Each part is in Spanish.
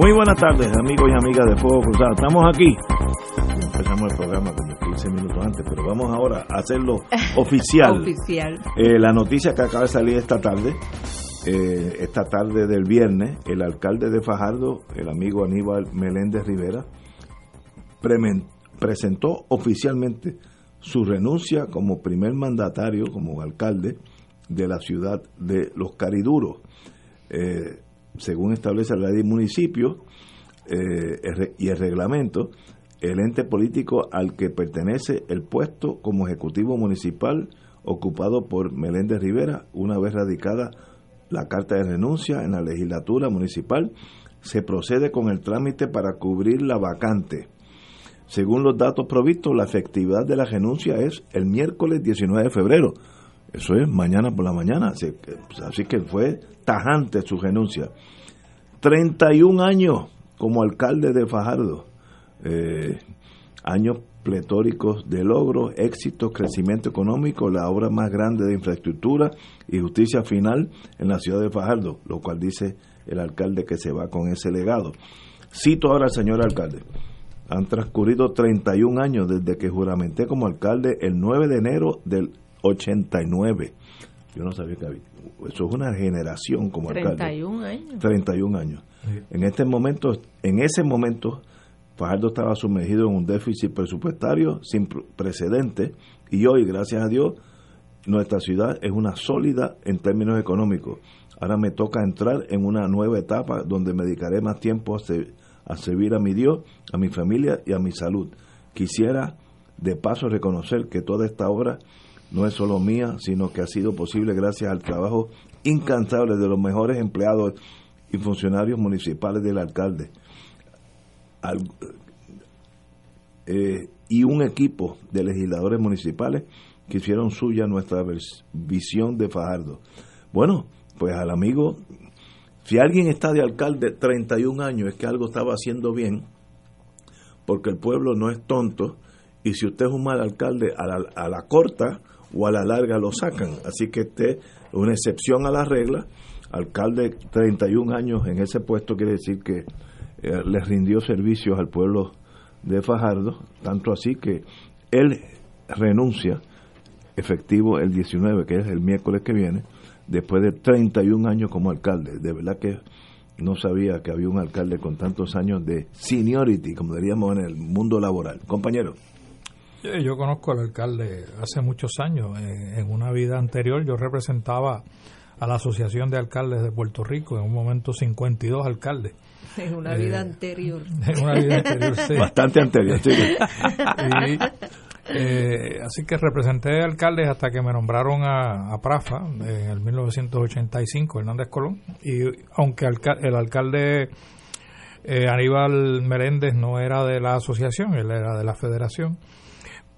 Muy buenas tardes, amigos y amigas de Fuego Cruzado. Estamos aquí. Empezamos el programa como 15 minutos antes, pero vamos ahora a hacerlo oficial. Oficial. Eh, la noticia que acaba de salir esta tarde, eh, esta tarde del viernes, el alcalde de Fajardo, el amigo Aníbal Meléndez Rivera, presentó oficialmente su renuncia como primer mandatario, como alcalde de la ciudad de Los Cariduros. Eh, según establece la ley de municipio eh, y el reglamento, el ente político al que pertenece el puesto como ejecutivo municipal ocupado por Meléndez Rivera, una vez radicada la carta de renuncia en la legislatura municipal, se procede con el trámite para cubrir la vacante. Según los datos provistos, la efectividad de la renuncia es el miércoles 19 de febrero. Eso es mañana por la mañana. Así que fue tajante su renuncia. 31 años como alcalde de Fajardo. Eh, años pletóricos de logros, éxitos, crecimiento económico, la obra más grande de infraestructura y justicia final en la ciudad de Fajardo, lo cual dice el alcalde que se va con ese legado. Cito ahora al señor alcalde. Han transcurrido 31 años desde que juramenté como alcalde el 9 de enero del 89. Yo no sabía que había. Eso es una generación como alcalde. 31 años. 31 años. En este momento, en ese momento, Fajardo estaba sumergido en un déficit presupuestario sin pr- precedentes y hoy, gracias a Dios, nuestra ciudad es una sólida en términos económicos. Ahora me toca entrar en una nueva etapa donde me dedicaré más tiempo a, se- a servir a mi Dios, a mi familia y a mi salud. Quisiera de paso reconocer que toda esta obra no es solo mía, sino que ha sido posible gracias al trabajo incansable de los mejores empleados y funcionarios municipales del alcalde. Al- eh, y un equipo de legisladores municipales que hicieron suya nuestra visión de Fajardo. Bueno, pues al amigo, si alguien está de alcalde 31 años, es que algo estaba haciendo bien, porque el pueblo no es tonto, y si usted es un mal alcalde, a la, a la corta o a la larga lo sacan. Así que este es una excepción a la regla. Alcalde 31 años en ese puesto quiere decir que eh, le rindió servicios al pueblo de Fajardo, tanto así que él renuncia efectivo el 19, que es el miércoles que viene, después de 31 años como alcalde. De verdad que no sabía que había un alcalde con tantos años de seniority, como diríamos en el mundo laboral. Compañero. Eh, Yo conozco al alcalde hace muchos años. Eh, En una vida anterior yo representaba a la Asociación de Alcaldes de Puerto Rico, en un momento 52 alcaldes. En una Eh, vida anterior. En una vida anterior, sí. Bastante anterior. sí. Y, eh, así que representé alcaldes hasta que me nombraron a, a Prafa en el 1985, Hernández Colón. Y aunque alca- el alcalde eh, Aníbal Meléndez no era de la asociación, él era de la federación,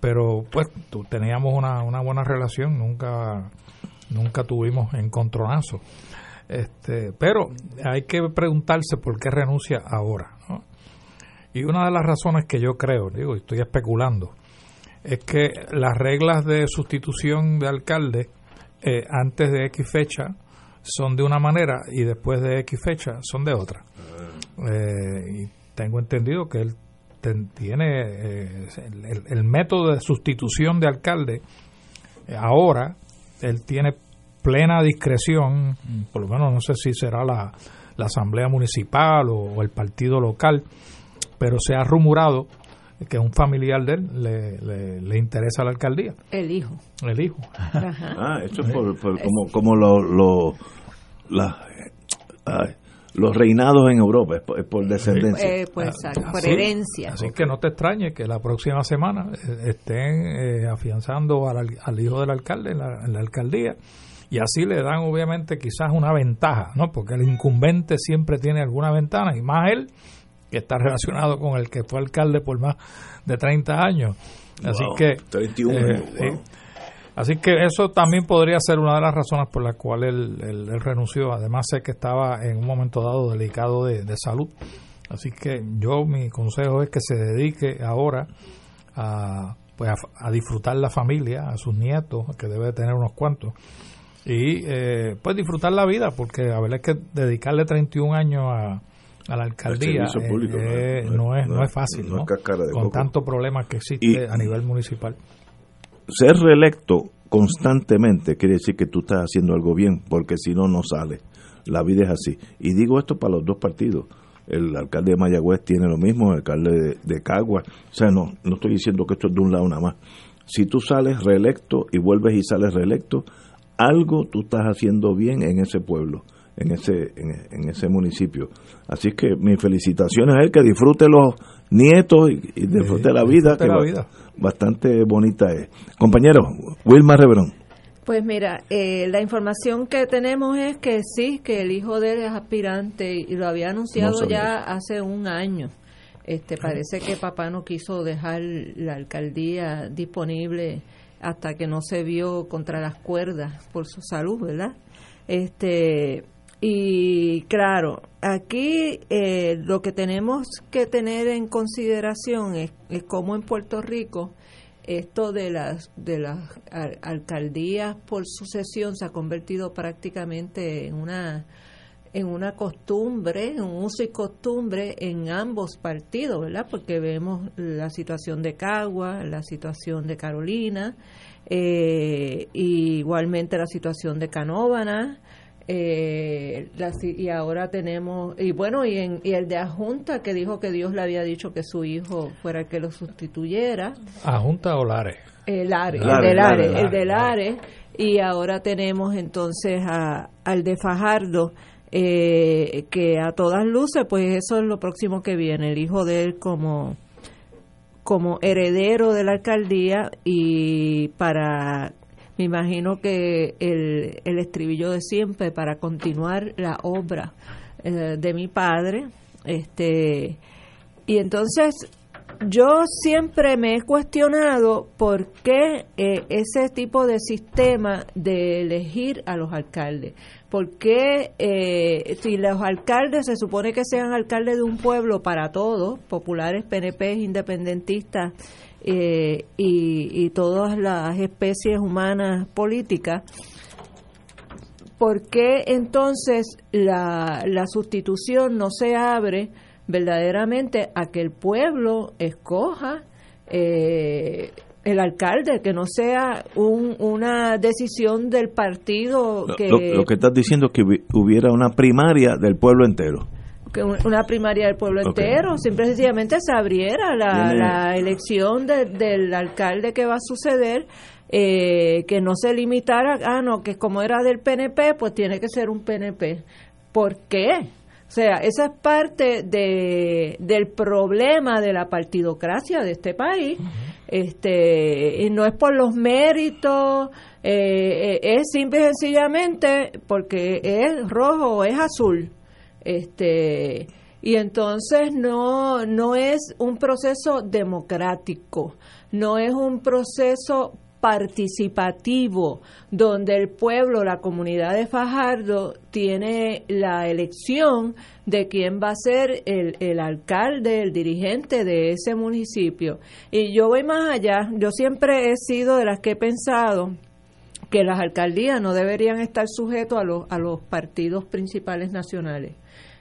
pero pues teníamos una, una buena relación, nunca nunca tuvimos encontronazo. Este, pero hay que preguntarse por qué renuncia ahora. ¿no? Y una de las razones que yo creo, digo, y estoy especulando, es que las reglas de sustitución de alcalde eh, antes de X fecha son de una manera y después de X fecha son de otra. Eh, y tengo entendido que él ten- tiene eh, el, método de sustitución de alcalde eh, ahora él tiene plena discreción por lo menos no sé si será la, la asamblea municipal o, o el partido local pero se ha rumorado que un familiar de él le, le, interesa la alcaldía. El hijo. El hijo. Ah, eso es por, como, como lo, los reinados en Europa, es por, descendencia. Eh, pues, por herencia. Así que no te extrañe que la próxima semana eh, estén eh, afianzando al, al, hijo del alcalde en la, en la alcaldía y así le dan obviamente quizás una ventaja, ¿no? Porque el incumbente siempre tiene alguna ventana y más él que está relacionado con el que fue alcalde por más de 30 años. Así que 31 eh, eh, Así que eso también podría ser una de las razones por las cuales él, renunció. Además sé que estaba en un momento dado delicado de, salud. Así que yo mi consejo es que se dedique ahora a, pues a, disfrutar la familia, a sus nietos, que debe tener unos cuantos, y eh, pues disfrutar la vida, porque a ver es que dedicarle 31 años a, a la alcaldía eh, no, es, no, es fácil, con tantos problemas que existe a nivel municipal. Ser reelecto constantemente quiere decir que tú estás haciendo algo bien, porque si no, no sale. La vida es así. Y digo esto para los dos partidos. El alcalde de Mayagüez tiene lo mismo, el alcalde de, de Cagua. O sea, no, no estoy diciendo que esto es de un lado nada más. Si tú sales reelecto y vuelves y sales reelecto, algo tú estás haciendo bien en ese pueblo en ese, en, ese municipio. Así que mis felicitaciones a él, que disfrute los nietos y, disfrute la vida, que bastante bonita es. Compañero, Wilma Reverón. Pues mira, eh, la información que tenemos es que sí, que el hijo de él es aspirante y lo había anunciado ya hace un año. Este, parece que papá no quiso dejar la alcaldía disponible hasta que no se vio contra las cuerdas por su salud, ¿verdad? Este, y claro, aquí eh, lo que tenemos que tener en consideración es, es cómo en Puerto Rico esto de las de las alcaldías por sucesión se ha convertido prácticamente en una en una costumbre, en un uso y costumbre en ambos partidos, ¿verdad? Porque vemos la situación de Cagua, la situación de Carolina, eh, igualmente la situación de Canóvana, eh, y ahora tenemos, y bueno, y, en, y el de Ajunta que dijo que Dios le había dicho que su hijo fuera el que lo sustituyera. ¿Ajunta o Lares? El Lares, el de Lares, el de Lares. Y ahora tenemos entonces a, al de Fajardo, eh, que a todas luces, pues eso es lo próximo que viene, el hijo de él como como heredero de la alcaldía y para me imagino que el, el estribillo de siempre para continuar la obra eh, de mi padre. Este, y entonces yo siempre me he cuestionado por qué eh, ese tipo de sistema de elegir a los alcaldes. ¿Por qué eh, si los alcaldes se supone que sean alcaldes de un pueblo para todos, populares, PNP, independentistas, eh, y, todas las especies humanas políticas, ¿por qué entonces la, la sustitución no se abre verdaderamente a que el pueblo escoja eh, el alcalde, que no sea una decisión del partido que... lo, que estás diciendo es que hubiera una primaria del pueblo entero una primaria del pueblo entero, simple sencillamente se abriera la, elección del alcalde que va a suceder, eh, que no se limitara, ah, no, que como era del PNP, pues tiene que ser un PNP. ¿Por qué? O sea, esa es parte de, del problema de la partidocracia de este país. Este, y no es por los méritos, eh, eh, es simple y sencillamente porque es rojo o es azul este y entonces no no es un proceso democrático, no es un proceso participativo donde el pueblo, la comunidad de Fajardo tiene la elección de quién va a ser el, el, alcalde, el dirigente de ese municipio. Y yo voy más allá, yo siempre he sido de las que he pensado que las alcaldías no deberían estar sujetos a los, a los partidos principales nacionales.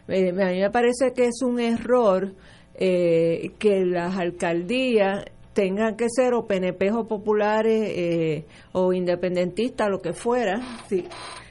Eh, a mí me parece que es un error eh, que las alcaldías tengan que ser o PNP o populares eh, o independentistas, lo que fuera, si,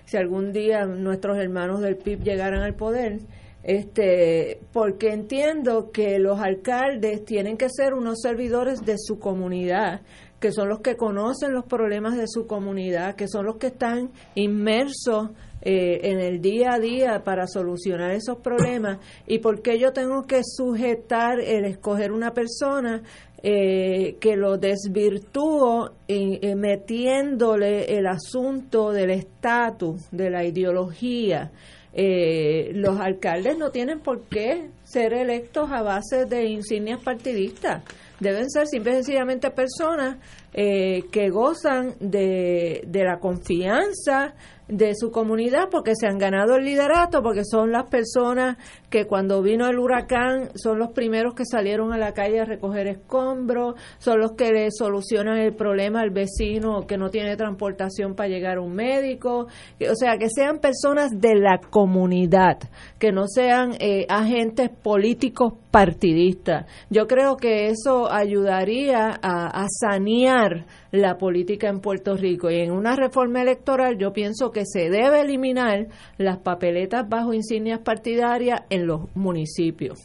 si algún día nuestros hermanos del PIB llegaran al poder, este, porque entiendo que los alcaldes tienen que ser unos servidores de su comunidad, que son los que conocen los problemas de su comunidad, que son los que están inmersos eh, en el día a día para solucionar esos problemas y porque yo tengo que sujetar el escoger una persona eh, que lo desvirtúo eh, metiéndole el asunto del estatus, de la ideología. Eh, los alcaldes no tienen por qué ser electos a base de insignias partidistas. Deben ser simple y sencillamente personas eh, que gozan de, de la confianza de su comunidad porque se han ganado el liderato, porque son las personas que cuando vino el huracán son los primeros que salieron a la calle a recoger escombros, son los que le solucionan el problema al vecino que no tiene transportación para llegar a un médico, o sea, que sean personas de la comunidad, que no sean eh, agentes políticos partidistas. Yo creo que eso ayudaría a, a sanear la política en Puerto Rico y en una reforma electoral yo pienso que se debe eliminar las papeletas bajo insignias partidarias en los municipios.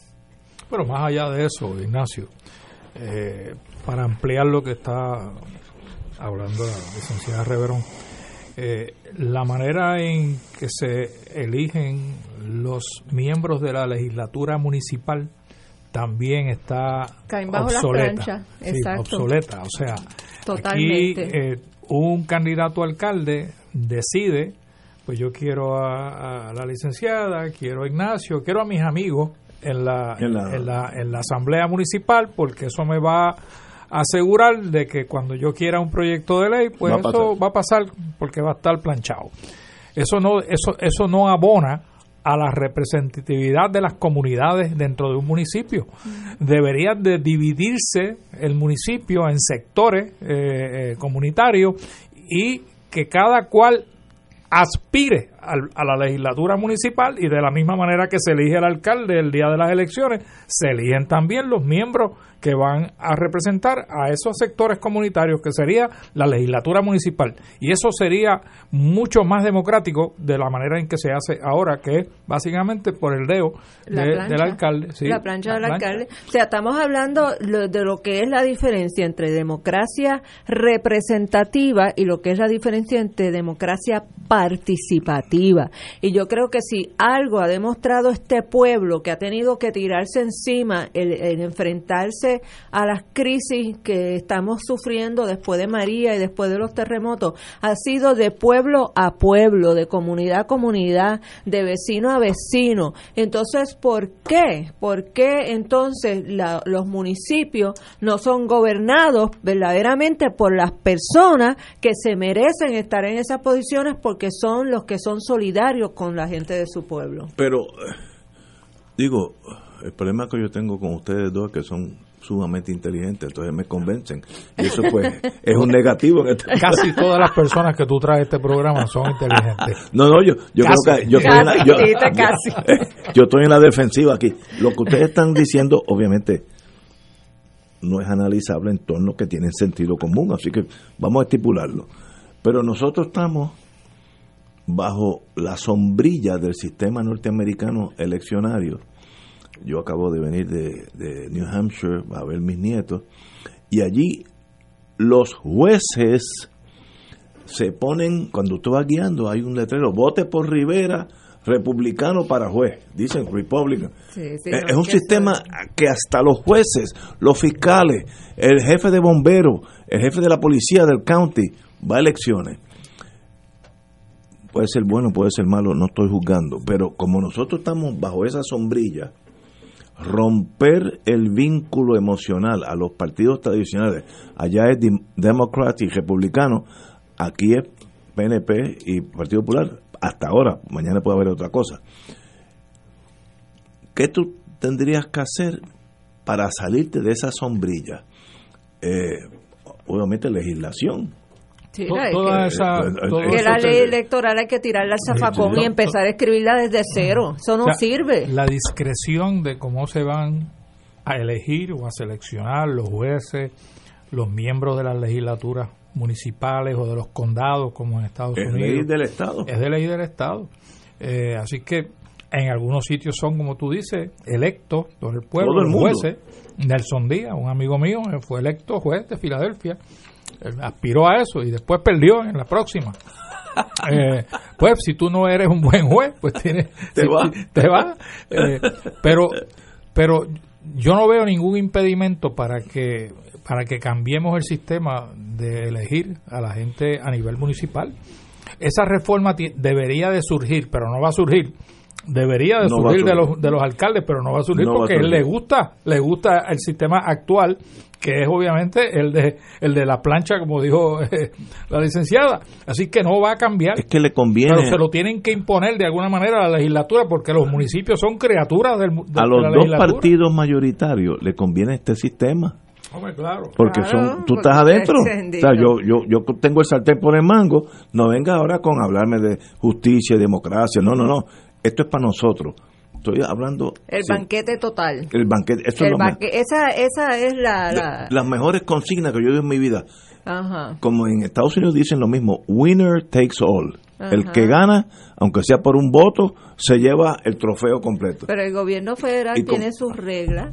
Pero más allá de eso, Ignacio, eh, para ampliar lo que está hablando la licenciada Reverón, eh, la manera en que se eligen los miembros de la legislatura municipal también está obsoleta. obsoleta. O sea, aquí eh, un candidato alcalde decide, pues yo quiero a, la licenciada, quiero a Ignacio, quiero a mis amigos en la, en la, en la, asamblea municipal, porque eso me va a asegurar de que cuando yo quiera un proyecto de ley, pues eso va a pasar porque va a estar planchado. Eso no, eso, eso no abona a la representatividad de las comunidades dentro de un municipio. Debería de dividirse el municipio en sectores eh, eh, comunitarios y que cada cual aspire a la legislatura municipal y de la misma manera que se elige el alcalde el día de las elecciones, se eligen también los miembros que van a representar a esos sectores comunitarios que sería la legislatura municipal. Y eso sería mucho más democrático de la manera en que se hace ahora, que es básicamente por el dedo del alcalde. la plancha del alcalde. O sea, estamos hablando de lo que es la diferencia entre democracia representativa y lo que es la diferencia entre democracia participativa. Y yo creo que si algo ha demostrado este pueblo que ha tenido que tirarse encima, el enfrentarse a las crisis que estamos sufriendo después de María y después de los terremotos ha sido de pueblo a pueblo, de comunidad a comunidad, de vecino a vecino. Entonces, ¿por qué? ¿Por qué entonces los municipios no son gobernados verdaderamente por las personas que se merecen estar en esas posiciones porque son los que son solidarios con la gente de su pueblo? Pero, eh, digo, el problema que yo tengo con ustedes dos, que son sumamente inteligente, entonces me convencen. Y eso pues es un negativo. Casi todas las personas que tú traes a este programa son inteligentes. No, no, yo, yo creo que yo, estoy en la, yo, estoy en la defensiva aquí. Lo que ustedes están diciendo, obviamente, no es analizable en torno que tienen sentido común, así que vamos a estipularlo. Pero nosotros estamos bajo la sombrilla del sistema norteamericano eleccionario yo acabo de venir de, New Hampshire a ver mis nietos, y allí los jueces se ponen, cuando usted va guiando, hay un letrero, vote por Rivera, republicano para juez, dicen Republican. es un sistema que hasta los jueces, los fiscales, el jefe de bomberos, el jefe de la policía del county, va a elecciones. Puede ser bueno, puede ser malo, no estoy juzgando, pero como nosotros estamos bajo esa sombrilla, romper el vínculo emocional a los partidos tradicionales. Allá es demócrata y republicano, aquí es PNP y Partido Popular, hasta ahora, mañana puede haber otra cosa. ¿Qué tú tendrías que hacer para salirte de esa sombrilla? Eh, obviamente legislación que, la ley electoral hay que tirarla al zafacón y empezar a escribirla desde cero. Eso no sirve. La discreción de cómo se van a elegir o a seleccionar los jueces, los miembros de las legislaturas municipales o de los condados, como en Estados Unidos. Es ley del Estado. Es de ley del Estado. Eh, así que En algunos sitios son, como tú dices, electos por el pueblo, los jueces. Nelson Díaz, un amigo mío, fue electo juez de Filadelfia. Aspiró a eso y después perdió en la próxima. Eh, pues si tú no eres un buen juez, pues tienes, te va. Te va. Eh, pero, pero yo no veo ningún impedimento para que para que cambiemos el sistema de elegir a la gente a nivel municipal. Esa reforma debería de surgir, pero no va a surgir. Debería de surgir, de los de los alcaldes, pero no va a surgir porque a le gusta, le gusta el sistema actual que es obviamente el de el de la plancha, como dijo eh, la licenciada. Así que no va a cambiar. Es que le conviene. Pero se lo tienen que imponer de alguna manera a la legislatura porque los municipios son criaturas del, de, a los dos partidos mayoritarios le conviene este sistema. claro. Porque son, tú estás adentro. O sea, yo, yo, yo tengo el sartén por el mango. No venga ahora con hablarme de justicia y democracia. No, no, no. Esto es para nosotros estoy hablando... El banquete total. El banquete, esa, esa es la, Las mejores consignas que yo he en mi vida. Como en Estados Unidos dicen lo mismo, winner takes all. El que gana, aunque sea por un voto, se lleva el trofeo completo. Pero el gobierno federal tiene sus reglas,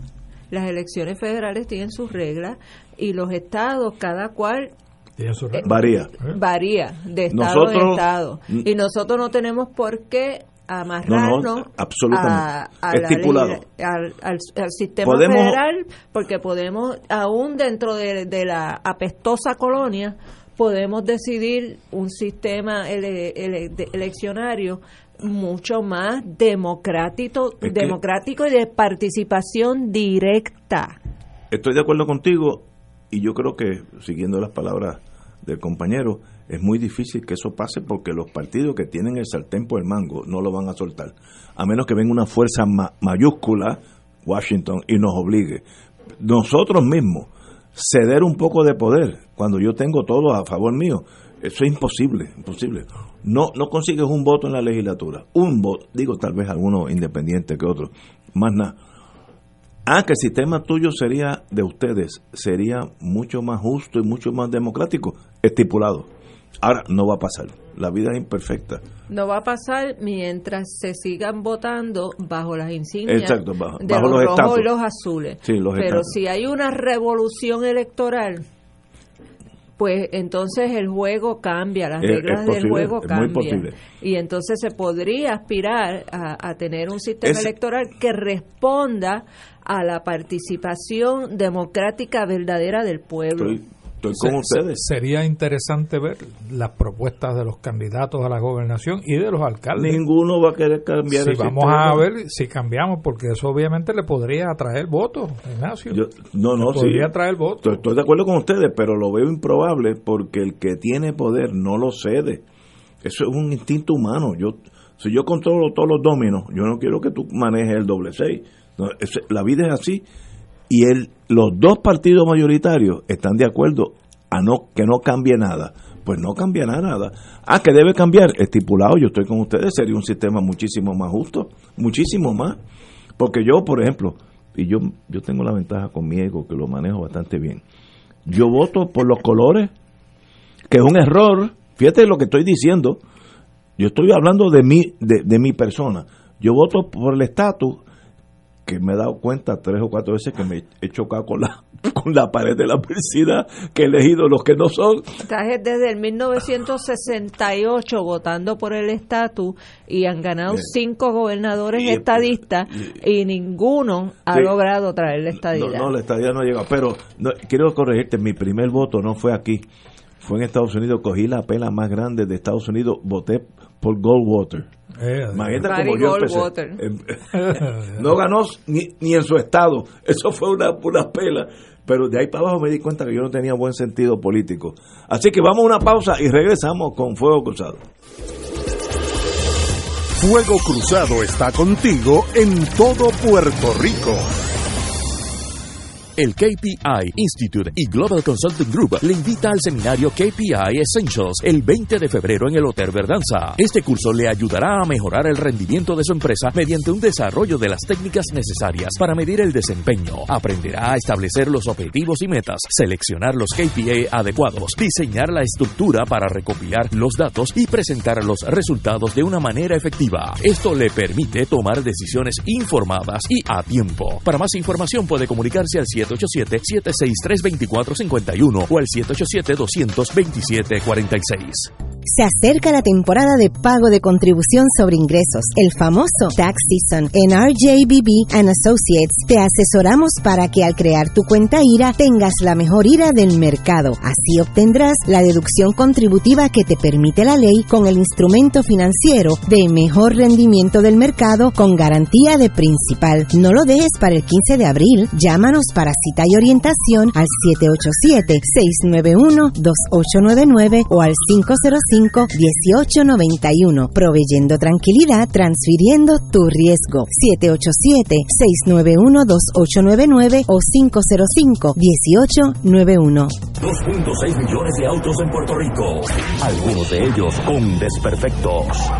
las elecciones federales tienen sus reglas y los estados, cada cual eh, varía. Varía de estado a estado. Y nosotros no tenemos por qué amarrarnos absolutamente. al, sistema federal porque podemos aún dentro de, la apestosa colonia podemos decidir un sistema eleccionario mucho más democrático democrático y de participación directa estoy de acuerdo contigo y yo creo que siguiendo las palabras del compañero es muy difícil que eso pase porque los partidos que tienen el sartén por el mango no lo van a soltar, a menos que venga una fuerza mayúscula, Washington, y nos obligue. Nosotros mismos, ceder un poco de poder, cuando yo tengo todo a favor mío, eso es imposible, imposible. No, no consigues un voto en la legislatura, un voto, digo tal vez alguno independiente que otro, más nada. Ah, que el sistema tuyo sería de ustedes, sería mucho más justo y mucho más democrático, estipulado. Ahora, no va a pasar. La vida es imperfecta. No va a pasar mientras se sigan votando bajo las insignias Exacto, bajo, de los, rojos y los azules. Pero si hay una revolución electoral, pues entonces el juego cambia, las reglas del juego cambian. Y entonces se podría aspirar a, tener un sistema electoral que responda a la participación democrática verdadera del pueblo. Sería interesante ver las propuestas de los candidatos a la gobernación y de los alcaldes. Ninguno va a querer cambiar. Si vamos a ver si cambiamos, porque eso obviamente le podría atraer votos, Ignacio. no, no, podría atraer votos. Estoy, de acuerdo con ustedes, pero lo veo improbable porque el que tiene poder no lo cede. Eso es un instinto humano. Yo, si yo controlo todos los dominos, yo no quiero que tú manejes el doble seis. la vida es así y el, los dos partidos mayoritarios están de acuerdo a no que no cambie nada. Pues no cambiará nada. Ah, que debe cambiar, estipulado, yo estoy con ustedes, sería un sistema muchísimo más justo, muchísimo más. Porque yo, por ejemplo, y yo, yo tengo la ventaja con mi ego, que lo manejo bastante bien, yo voto por los colores, que es un error, fíjate lo que estoy diciendo, yo estoy hablando de mi, de, de mi persona, yo voto por el estatus que me he dado cuenta tres o cuatro veces que me he chocado con la, con la pared de la universidad, que he elegido los que no son. Estás desde el 1968 votando por el estatus y han ganado cinco gobernadores estadistas y, ninguno ha logrado traer la estadidad. No, la estadidad no ha llegado. Pero quiero corregirte, mi primer voto no fue aquí, fue en Estados Unidos, cogí la pela más grande de Estados Unidos, voté por Goldwater. Eh, no ganó ni, ni, en su estado. Eso fue una, una pela. Pero de ahí para abajo me di cuenta que yo no tenía buen sentido político. Así que vamos a una pausa y regresamos con Fuego Cruzado. Fuego Cruzado está contigo en todo Puerto Rico. El KPI Institute y Global Consulting Group le invita al seminario KPI Essentials el 20 de febrero en el Hotel Verdanza. Este curso le ayudará a mejorar el rendimiento de su empresa mediante un desarrollo de las técnicas necesarias para medir el desempeño. Aprenderá a establecer los objetivos y metas, seleccionar los KPI adecuados, diseñar la estructura para recopilar los datos y presentar los resultados de una manera efectiva. Esto le permite tomar decisiones informadas y a tiempo. Para más información puede comunicarse al 787-763-2451 o al 787-227-46. Se acerca la temporada de pago de contribución sobre ingresos, el famoso Tax Season. En RJBB and Associates te asesoramos para que al crear tu cuenta IRA tengas la mejor IRA del mercado. Así obtendrás la deducción contributiva que te permite la ley con el instrumento financiero de mejor rendimiento del mercado con garantía de principal. No lo dejes para el 15 de abril. Llámanos para cita y orientación al 787-691-2899 o al 505 1891 proveyendo tranquilidad, transfiriendo tu riesgo. 787-691-2899 o 505-1891. 2.6 millones de autos en Puerto Rico, algunos de ellos con desperfectos.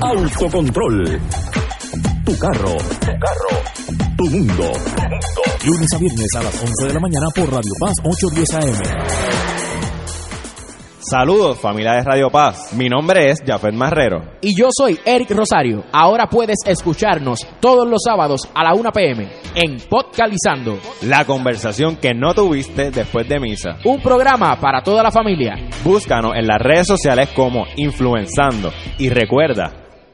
Autocontrol. Tu carro. Tu carro. Tu mundo. Lunes a viernes a las 11 de la mañana por Radio Paz 810 AM. Saludos familia de Radio Paz, mi nombre es Jafet Marrero. Y yo soy Eric Rosario. Ahora puedes escucharnos todos los sábados a la 1 pm en Podcalizando. La conversación que no tuviste después de misa. Un programa para toda la familia. Búscanos en las redes sociales como Influenzando. Y recuerda,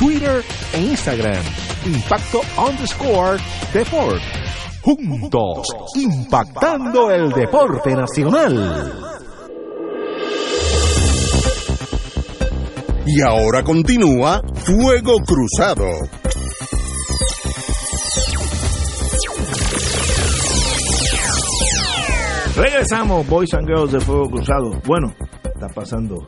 Twitter e Instagram. Impacto underscore Deport. Juntos, impactando el deporte nacional. Y ahora continúa Fuego Cruzado. Regresamos, Boys and Girls de Fuego Cruzado. Bueno, está pasando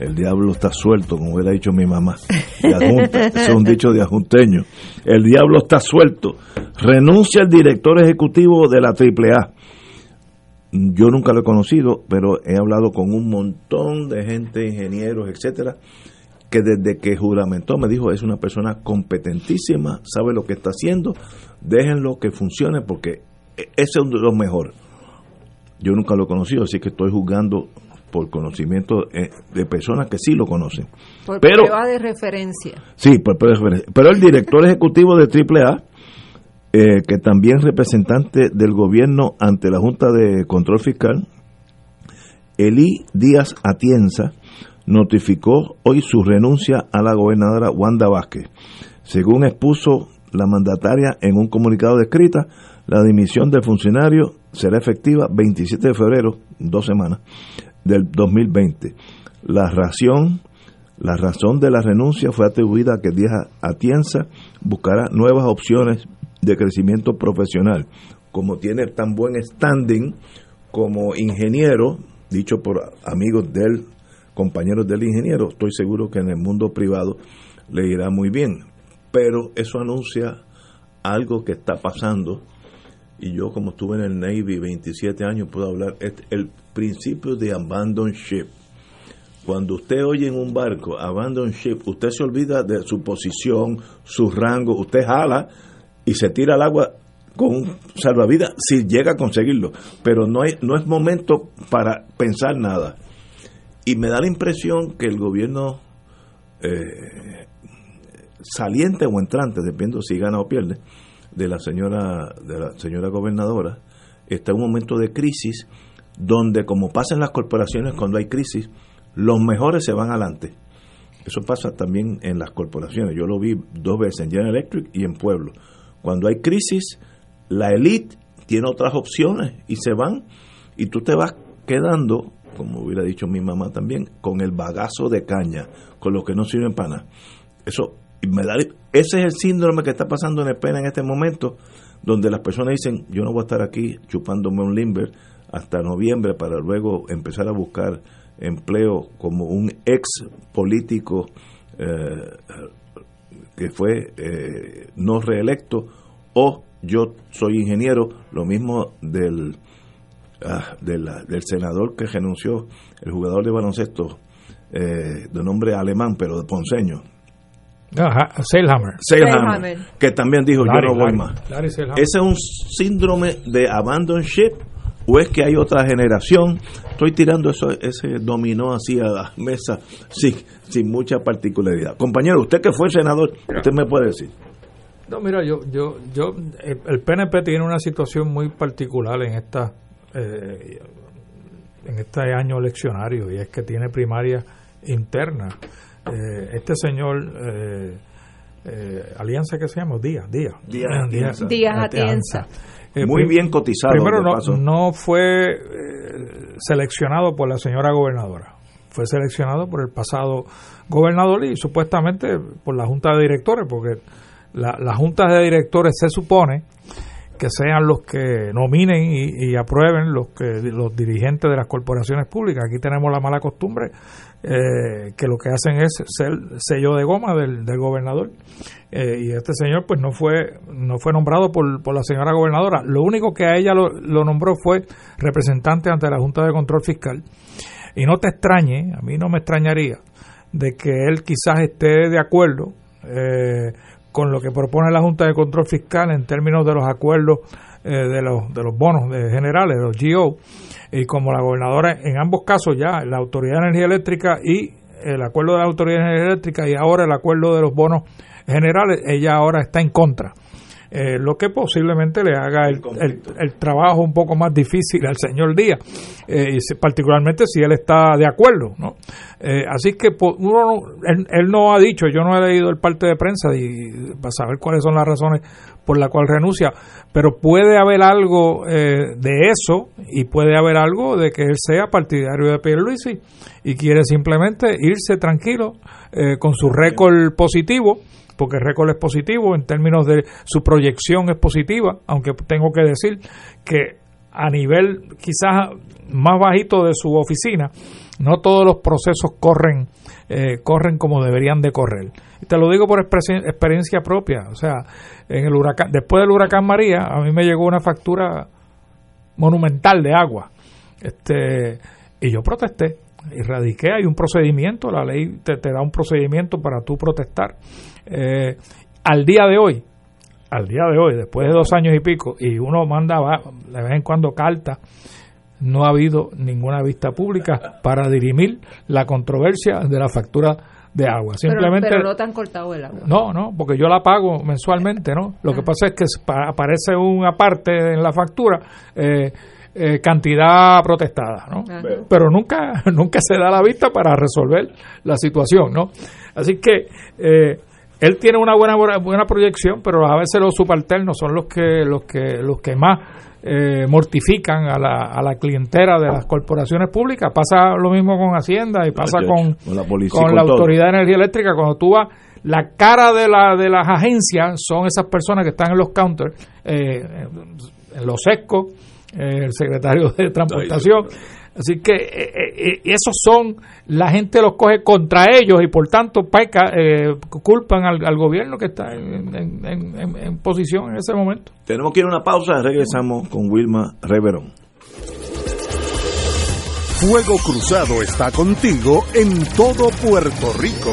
el diablo está suelto, como hubiera dicho mi mamá. es un dicho de ajunteño. El diablo está suelto. Renuncia el director ejecutivo de la AAA. Yo nunca lo he conocido, pero he hablado con un montón de gente, ingenieros, etcétera, que desde que juramentó me dijo es una persona competentísima, sabe lo que está haciendo, déjenlo que funcione porque ese es uno de los mejores. Yo nunca lo he conocido, así que estoy juzgando por conocimiento eh, de personas que sí lo conocen. Por prueba de referencia. Sí, por prueba de referencia. Pero el director ejecutivo de AAA, eh, que también representante del gobierno ante la Junta de Control Fiscal, Eli Díaz Atienza, notificó hoy su renuncia a la gobernadora Wanda Vázquez. Según expuso la mandataria en un comunicado de escrita, la dimisión del funcionario será efectiva 27 de febrero, dos semanas del 2020. La razón, la razón de la renuncia fue atribuida a que Díaz Atienza buscará nuevas opciones de crecimiento profesional. Como tiene tan buen standing como ingeniero, dicho por amigos del compañeros del ingeniero, estoy seguro que en el mundo privado le irá muy bien. Pero eso anuncia algo que está pasando y yo como estuve en el Navy 27 años puedo hablar, el principio de abandon ship. Cuando usted oye en un barco abandon ship, usted se olvida de su posición, su rango, usted jala y se tira al agua con salvavidas si llega a conseguirlo, pero no, hay, no es momento para pensar nada. Y me da la impresión que el gobierno eh, saliente o entrante, dependiendo si gana o pierde, de la señora de la señora gobernadora está un momento de crisis donde como pasa en las corporaciones cuando hay crisis los mejores se van adelante Eso pasa también en las corporaciones. Yo lo vi dos veces en General Electric y en Pueblo. Cuando hay crisis, la élite tiene otras opciones y se van y tú te vas quedando, como hubiera dicho mi mamá también, con el bagazo de caña, con lo que no sirven para nada. Eso me da, ese es el síndrome que está pasando en España en este momento, donde las personas dicen, yo no voy a estar aquí chupándome un limber hasta noviembre para luego empezar a buscar empleo como un ex político eh, que fue eh, no reelecto o yo soy ingeniero, lo mismo del, ah, del, senador que renunció, el jugador de baloncesto eh, de nombre alemán, pero de ponceño. Ajá, Seilhammer. Que también dijo, yo no voy más. ¿Ese es un síndrome de abandon ship o es que hay otra generación? Estoy tirando eso, ese dominó así a la mesa sin, sin mucha particularidad. Compañero, usted que fue senador, usted me puede decir. No, mira, yo, yo, yo, el, PNP tiene una situación muy particular en esta, eh, en este año eleccionario y es que tiene primaria interna. Eh, este señor eh, Alianza que se llama Díaz, Díaz, Díaz, Díaz, Atienza. muy bien cotizado. Primero no, no fue seleccionado por la señora gobernadora, fue seleccionado por el pasado gobernador y supuestamente por la junta de directores, porque la, las juntas de directores se supone que sean los que nominen y, aprueben los que los dirigentes de las corporaciones públicas. Aquí tenemos la mala costumbre eh, que lo que hacen es ser sello de goma del, gobernador eh, y este señor pues no fue no fue nombrado por, por la señora gobernadora. Lo único que a ella lo, lo nombró fue representante ante la Junta de Control Fiscal. Y no te extrañe, a mí no me extrañaría de que él quizás esté de acuerdo eh, con lo que propone la Junta de Control Fiscal en términos de los acuerdos eh, de, los, de los bonos de generales, de los GO, y como la gobernadora, en ambos casos ya, la Autoridad de Energía Eléctrica y el acuerdo de la Autoridad de Energía Eléctrica y ahora el acuerdo de los bonos generales, ella ahora está en contra. Eh, lo que posiblemente le haga el, el, trabajo un poco más difícil al señor Díaz, eh, y particularmente si él está de acuerdo. ¿no? Eh, así que uno, él, no ha dicho, yo no he leído el parte de prensa y, para saber cuáles son las razones por las cuales renuncia, pero puede haber algo de eso y puede haber algo de que él sea partidario de Pierluisi y quiere simplemente irse tranquilo con su récord positivo porque el récord es positivo, en términos de su proyección es positiva, aunque tengo que decir que a nivel quizás más bajito de su oficina, no todos los procesos corren eh, corren como deberían de correr. Te lo digo por experiencia propia, o sea, en el huracán, después del huracán María, a mí me llegó una factura monumental de agua. Este, y yo protesté y radiqué, hay un procedimiento, la ley te, te da un procedimiento para tú protestar. Eh, al día de hoy, al día de hoy, después de dos años y pico, y uno manda de vez en cuando carta, no ha habido ninguna vista pública para dirimir la controversia de la factura de agua. Simplemente, pero, no te han cortado el agua. No, no, porque yo la pago mensualmente, ¿no? Lo que ah. pasa es que aparece una parte en la factura. Eh, eh, cantidad protestada, ¿no? Pero nunca, nunca se da la vista para resolver la situación, ¿no? Así que eh, él tiene una buena buena proyección, pero a veces los subalternos son los que los que los que más eh, mortifican a la, a la clientela de las corporaciones públicas. Pasa lo mismo con Hacienda y pasa con, con la, Autoridad de Energía Eléctrica. Cuando tú vas, la cara de, la, de las agencias son esas personas que están en los counters, eh, en los sescos, el secretario de Transportación. Así que eh, eh, esos son, la gente los coge contra ellos y por tanto peca, culpan al, gobierno que está en, posición en ese momento. Tenemos que ir a una pausa, regresamos con Wilma Reverón. Fuego Cruzado está contigo en todo Puerto Rico.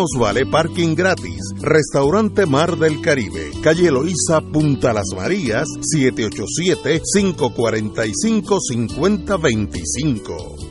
vale parking gratis. Restaurante Mar del Caribe, calle Eloísa, Punta Las Marías, 787-545-5025.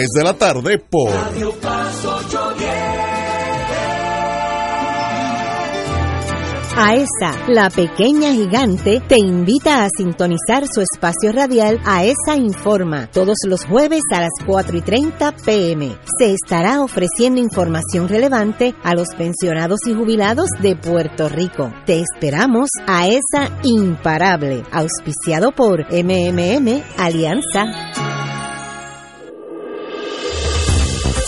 de la tarde por Radio Paz 810. AESA, la pequeña gigante, te invita a sintonizar su espacio radial AESA Informa todos los jueves a las 4 y 30 pm. Se estará ofreciendo información relevante a los pensionados y jubilados de Puerto Rico. Te esperamos AESA Imparable, auspiciado por MMM Alianza.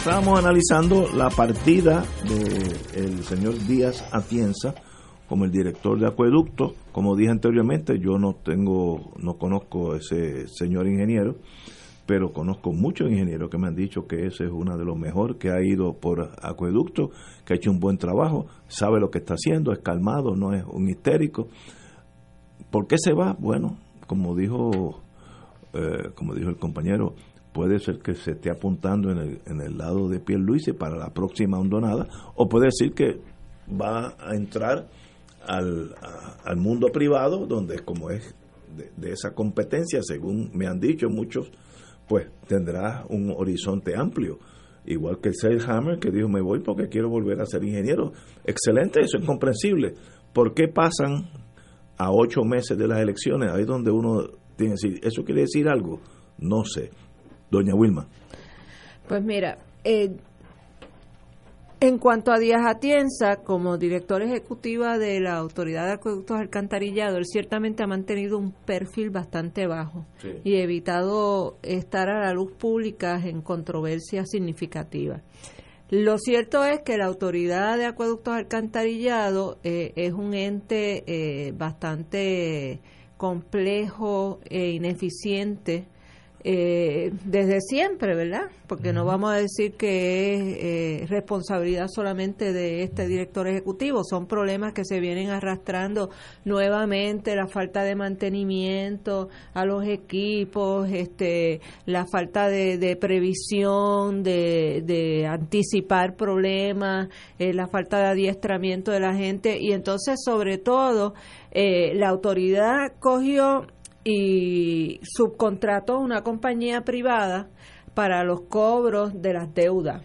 Estábamos analizando la partida del señor Díaz Atienza como el director de acueducto. Como dije anteriormente, yo no tengo, no conozco ese señor ingeniero, pero conozco muchos ingenieros que me han dicho que ese es uno de los mejores que ha ido por acueducto, que ha hecho un buen trabajo, sabe lo que está haciendo, es calmado, no es un histérico. ¿Por qué se va? Bueno, como dijo, eh, como dijo el compañero, puede ser que se esté apuntando en el, en el lado de Pierluisi para la próxima hondonada, o puede decir que va a entrar al, al mundo privado, donde como es de, de esa competencia, según me han dicho muchos, pues tendrá un horizonte amplio. Igual que el Hammer que dijo, me voy porque quiero volver a ser ingeniero. Excelente, eso es comprensible. ¿Por qué pasan a ocho meses de las elecciones? Ahí es donde uno tiene que decir, ¿eso quiere decir algo? No sé. Doña Wilma. Pues mira, eh, en cuanto a Díaz Atienza, como director ejecutiva de la Autoridad de Acueductos Alcantarillado, él ciertamente ha mantenido un perfil bastante bajo Sí. y evitado estar a la luz pública en controversias significativas. Lo cierto es que la Autoridad de Acueductos Alcantarillado eh, es un ente eh, bastante complejo e ineficiente eh, desde siempre, ¿verdad? Porque no vamos a decir que es eh, responsabilidad solamente de este director ejecutivo, son problemas que se vienen arrastrando nuevamente, la falta de mantenimiento a los equipos, este, la falta de, de previsión, de, de anticipar problemas, eh, la falta de adiestramiento de la gente. Y entonces sobre todo eh, la autoridad cogió y subcontrató una compañía privada para los cobros de las deudas.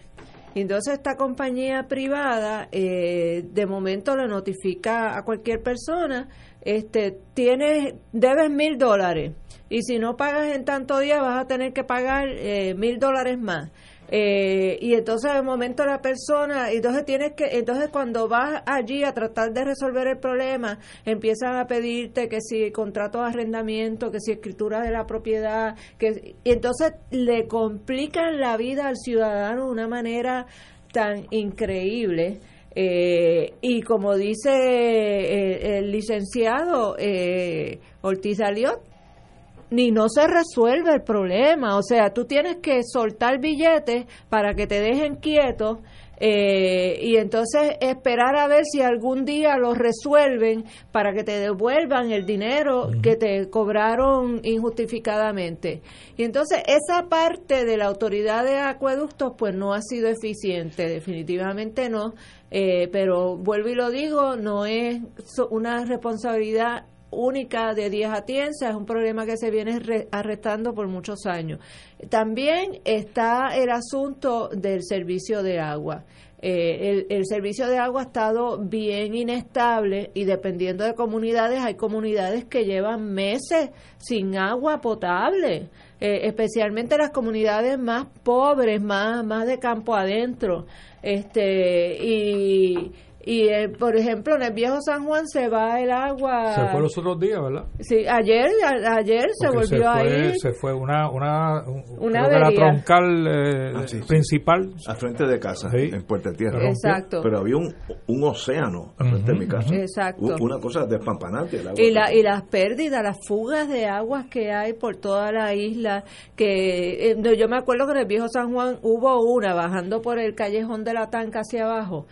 Entonces esta compañía privada eh, de momento le notifica a cualquier persona, este, tienes, debes mil dólares y si no pagas en tanto día vas a tener que pagar eh, mil dólares más. Eh, y entonces de momento la persona, entonces tienes que, entonces cuando vas allí a tratar de resolver el problema, empiezan a pedirte que si contrato de arrendamiento, que si escritura de la propiedad, que y entonces le complican la vida al ciudadano de una manera tan increíble. Eh, y como dice eh, el licenciado eh, Ortiz Aliot, ni no se resuelve el problema. O sea, tú tienes que soltar billetes para que te dejen quietos eh, y entonces esperar a ver si algún día lo resuelven para que te devuelvan el dinero que te cobraron injustificadamente. Y entonces esa parte de la autoridad de acueductos pues no ha sido eficiente, definitivamente no. Eh, pero vuelvo y lo digo, no es una responsabilidad única de 10 Atienza, es un problema que se viene arrestando por muchos años. También está el asunto del servicio de agua. Eh, el, servicio de agua ha estado bien inestable y dependiendo de comunidades, hay comunidades que llevan meses sin agua potable, eh, especialmente las comunidades más pobres, más, más de campo adentro. Este, y y, eh, por ejemplo, en el viejo San Juan se va el agua. Se fue los otros días, ¿verdad? Sí, ayer, ayer se volvió ahí. Se fue una, una, una la troncal eh, ah, principal. Al frente de casa, en Puerta Tierra. Exacto. Pero había un, un océano al frente de mi casa. Exacto. Una cosa despampanante. El agua y, la, y las pérdidas, las fugas de aguas que hay por toda la isla. que eh, Yo me acuerdo que en el viejo San Juan hubo una bajando por el callejón de la Tanca hacia abajo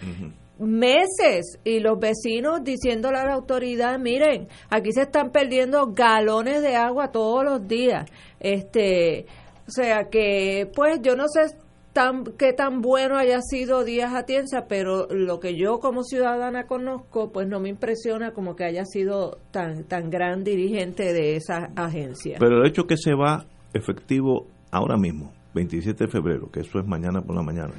meses y los vecinos diciéndole a la autoridad, miren, aquí se están perdiendo galones de agua todos los días. Este, o sea que pues yo no sé tan qué tan bueno haya sido Díaz Atienza, pero lo que yo como ciudadana conozco, pues no me impresiona como que haya sido tan tan gran dirigente de esa agencia. Pero el hecho que se va efectivo ahora mismo, 27 de febrero, que eso es mañana por la mañana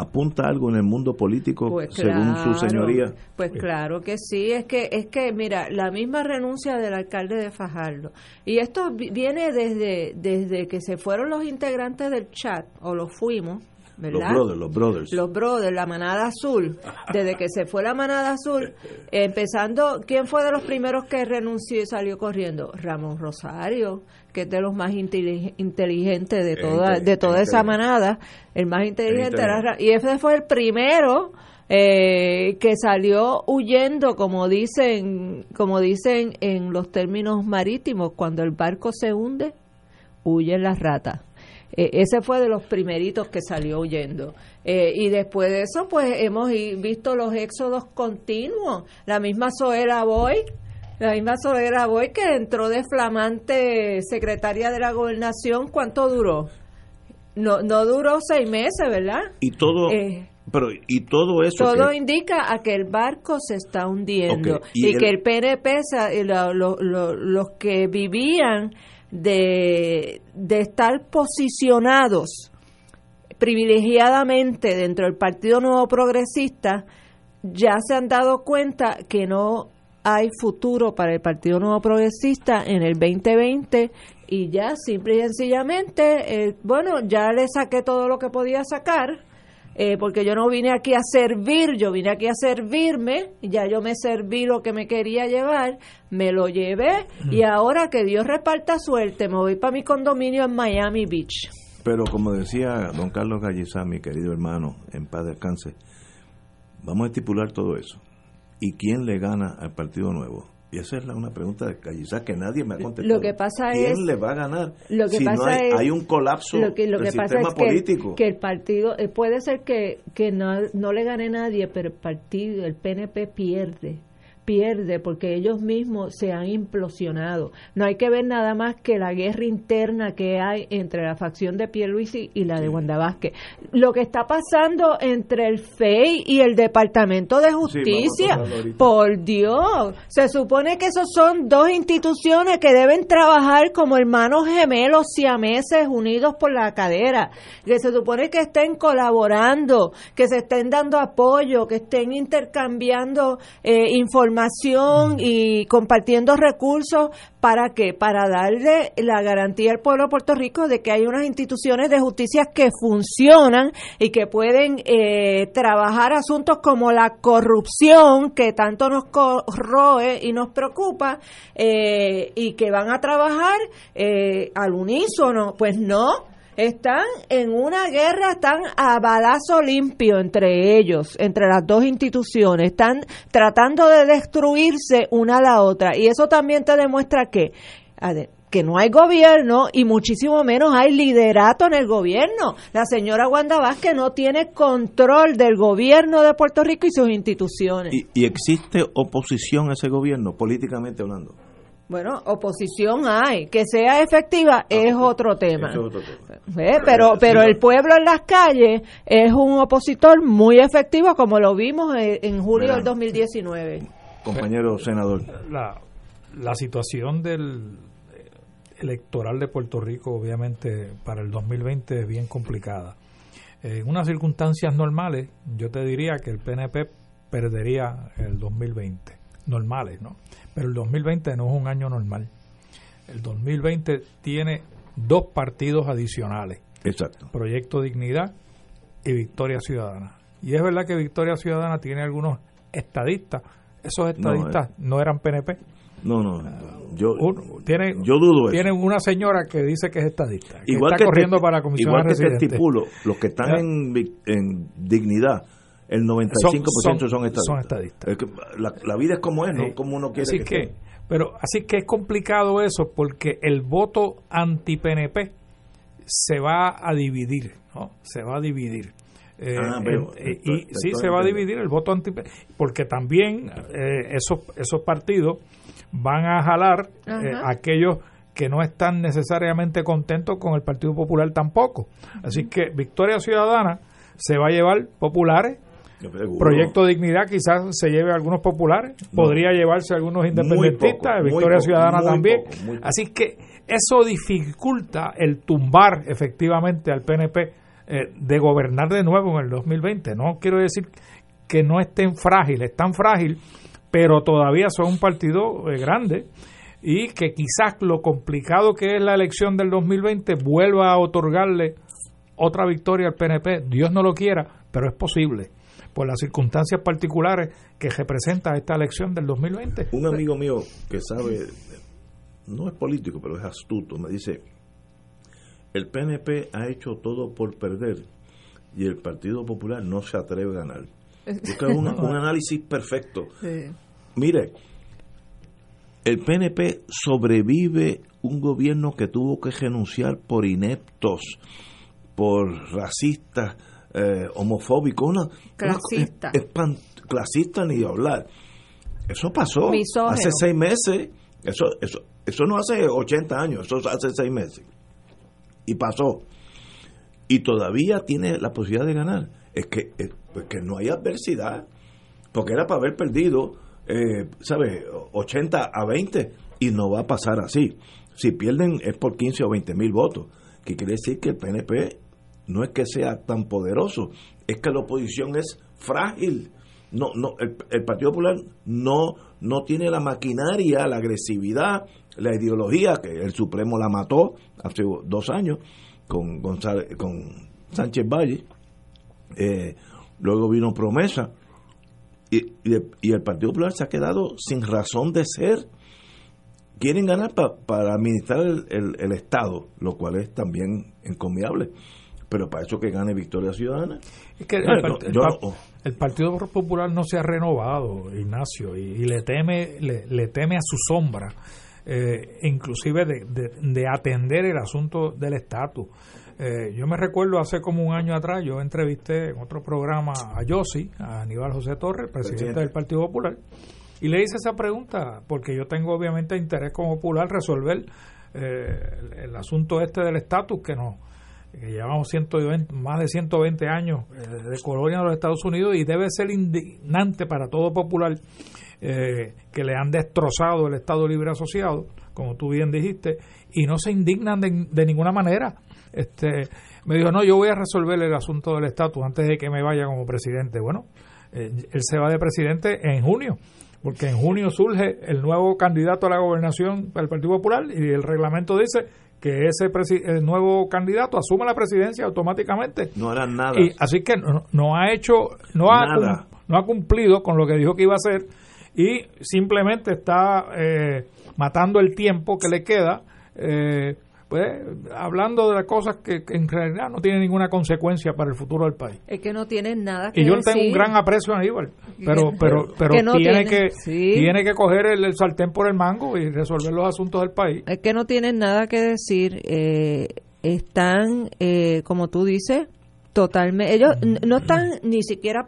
apunta algo en el mundo político pues según su señoría. pues claro que sí es que es que mira la misma renuncia del alcalde de Fajardo. Y esto viene desde desde que se fueron los integrantes del chat o los fuimos ¿verdad? Los brothers, los brothers. Los brothers, la manada azul. Desde que se fue la manada azul, empezando, ¿quién fue de los primeros que renunció y salió corriendo? Ramón Rosario que es de los más inteligentes de toda, de toda esa manada, el más inteligente era, y ese fue el primero eh, que salió huyendo, como dicen, como dicen en los términos marítimos, cuando el barco se hunde, huyen las ratas. Eh, ese fue de los primeritos que salió huyendo. Eh, y después de eso, pues hemos visto los éxodos continuos. La misma Zoela Boy, la misma Soledad Boy que entró de flamante secretaria de la gobernación, ¿cuánto duró? No, no duró seis meses, ¿verdad? Y todo, eh, pero y todo eso. Todo indica a que el barco se está hundiendo y, que el PNP, los que vivían de, de estar posicionados privilegiadamente dentro del Partido Nuevo Progresista, ya se han dado cuenta que no hay futuro para el Partido Nuevo Progresista en el 2020 y ya simple y sencillamente, eh, bueno, ya le saqué todo lo que podía sacar, eh, porque yo no vine aquí a servir, yo vine aquí a servirme, ya yo me serví lo que me quería llevar, me lo llevé y ahora que Dios reparta suerte, me voy para mi condominio en Miami Beach. Pero como decía don Carlos Gallizá, mi querido hermano, en paz descanse, vamos a estipular todo eso y quién le gana al Partido Nuevo. Y esa es una pregunta de Callizá que nadie me ha contestado. Lo que pasa ¿Quién le va a ganar? Lo que si no hay, un colapso lo que, del sistema político. Que, el partido, eh, puede ser que, que no, no le gane nadie, pero el partido, el PNP pierde pierde porque ellos mismos se han implosionado. No hay que ver nada más que la guerra interna que hay entre la facción de Pierluisi y la de Wanda Vázquez. Lo que está pasando entre el FEI y el Departamento de Justicia, por Dios, se supone que esos son dos instituciones que deben trabajar como hermanos gemelos siameses unidos por la cadera, que se supone que estén colaborando, que se estén dando apoyo, que estén intercambiando eh, información y compartiendo recursos ¿Para qué? Para darle la garantía al pueblo de Puerto Rico de que hay unas instituciones de justicia que funcionan y que pueden eh, trabajar asuntos como la corrupción que tanto nos corroe y nos preocupa eh, y que van a trabajar eh, al unísono. Pues no, están en una guerra, están a balazo limpio entre ellos, entre las dos instituciones, están tratando de destruirse una a la otra. Y eso también te demuestra que, que no hay gobierno y muchísimo menos hay liderato en el gobierno. La señora Wanda Vázquez no tiene control del gobierno de Puerto Rico y sus instituciones. ¿Y, y existe oposición a ese gobierno, políticamente hablando? Bueno, oposición hay, que sea efectiva ah, es otro tema. Pero, pero el pueblo en las calles es un opositor muy efectivo, como lo vimos en julio del 2019. Compañero senador. La, la situación del electoral de Puerto Rico, obviamente, para el 2020 es bien complicada. En unas circunstancias normales, yo te diría que el PNP perdería el 2020. Normales, ¿no? Pero el 2020 no es un año normal. El 2020 tiene dos partidos adicionales. Exacto. Proyecto Dignidad y Victoria Ciudadana. Y es verdad que Victoria Ciudadana tiene algunos estadistas. Esos estadistas no, eh. eran PNP. No, no. Yo, tiene, yo dudo Tiene una señora que dice que es estadista. Que igual está corriendo para la comisión Igual que te estipulo, los que están en, en dignidad el 95% son, son, estadistas. la, vida es como es, no como uno quiere así que, Pero así que es complicado eso porque el voto anti-PNP se va a dividir, ¿no? Se va a dividir. Eh, ah, eh, y sí, se va a dividir el voto anti porque también eh, esos, esos partidos van a jalar aquellos que no están necesariamente contentos con el Partido Popular tampoco. Así que Victoria Ciudadana se va a llevar populares Proyecto Dignidad quizás se lleve a algunos populares, podría llevarse a algunos independentistas, Victoria Ciudadana también. Así que eso dificulta el tumbar efectivamente al PNP eh, de gobernar de nuevo en el 2020. No quiero decir que no estén frágiles, están frágil, pero todavía son un partido eh, grande y que quizás lo complicado que es la elección del 2020 vuelva a otorgarle otra victoria al PNP. Dios no lo quiera, pero es posible por las circunstancias particulares que representa esta elección del 2020. Un amigo mío que sabe, no es político, pero es astuto, me dice, el PNP ha hecho todo por perder y el Partido Popular no se atreve a ganar. es un, análisis perfecto. Mire, el PNP sobrevive un gobierno que tuvo que renunciar por ineptos, por racistas, eh, homofóbico, una, clasista. clasista ni hablar. Eso pasó hace seis meses, eso, eso, eso no hace 80 años, eso hace seis meses. Y pasó. Y todavía tiene la posibilidad de ganar. Es que, pues que no hay adversidad, porque era para haber perdido, eh, ¿sabes?, 80 a 20, y no va a pasar así. Si pierden es por 15 o 20 mil votos, que quiere decir que el PNP no es que sea tan poderoso, es que la oposición es frágil. No, no, el, Partido Popular no, no tiene la maquinaria, la agresividad, la ideología, que el Supremo la mató hace dos años con, con Sánchez Valle. Eh, luego vino promesa. Y, y, el Partido Popular se ha quedado sin razón de ser. Quieren ganar para administrar el, el, Estado, lo cual es también encomiable pero para eso que gane Victoria Ciudadana. Es que el, Partido Popular no se ha renovado, Ignacio, y, le teme le, teme a su sombra, eh, inclusive de, de, atender el asunto del estatus. Eh, yo me recuerdo hace como un año atrás, yo entrevisté en otro programa a Yossi, a Aníbal José Torres, presidente del Partido Popular, Y le hice esa pregunta porque yo tengo obviamente interés como popular resolver eh, el, asunto este del estatus que nos que llevamos 120, más de 120 años eh, de colonia de los Estados Unidos y debe ser indignante para todo popular eh, que le han destrozado el Estado Libre Asociado, como tú bien dijiste, y no se indignan de, ninguna manera. Este, me dijo, no, yo voy a resolver el asunto del estatus antes de que me vaya como presidente. Bueno, él se va de presidente en junio porque en junio surge el nuevo candidato a la gobernación del Partido Popular y el reglamento dice que ese el nuevo candidato asume la presidencia automáticamente. No hará nada. Y así que no, ha hecho, no ha, no ha cumplido con lo que dijo que iba a hacer y simplemente está eh, matando el tiempo que le queda. Eh, pues hablando de las cosas que, en realidad no tienen ninguna consecuencia para el futuro del país. Es que no tienen nada que Y yo tengo un gran aprecio a Aníbal, pero pero pero tiene que tiene que coger el, sartén por el mango y resolver los asuntos del país. Es que no tienen nada que decir, eh, están eh, como tú dices, totalmente ellos no están ni siquiera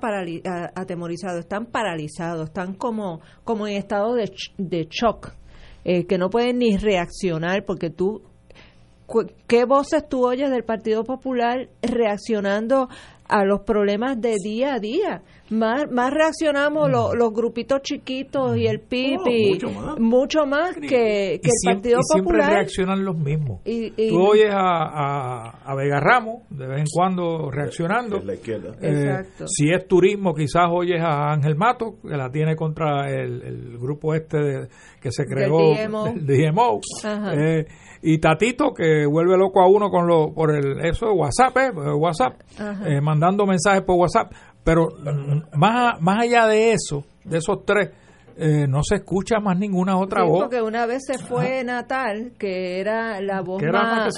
atemorizados, están paralizados, están como como en estado de, de shock. Eh, que no pueden ni reaccionar porque tú ¿Qué voces tú oyes del Partido Popular reaccionando a los problemas de día a día? Más, más reaccionamos los, los grupitos chiquitos y el PIB mucho más, que, el Partido y siempre reaccionan los mismos. tú oyes a, a, Vega Ramos de vez en cuando reaccionando. Eh, si es turismo, quizás oyes a Ángel Mato, que la tiene contra el, grupo este que se creó, el DMO. Eh, y Tatito que vuelve loco a uno con lo por el eso de WhatsApp eh, WhatsApp eh, mandando mensajes por WhatsApp pero más más allá de eso de esos tres eh, no se escucha más ninguna otra voz. Porque una vez se fue Natal, que era la voz que era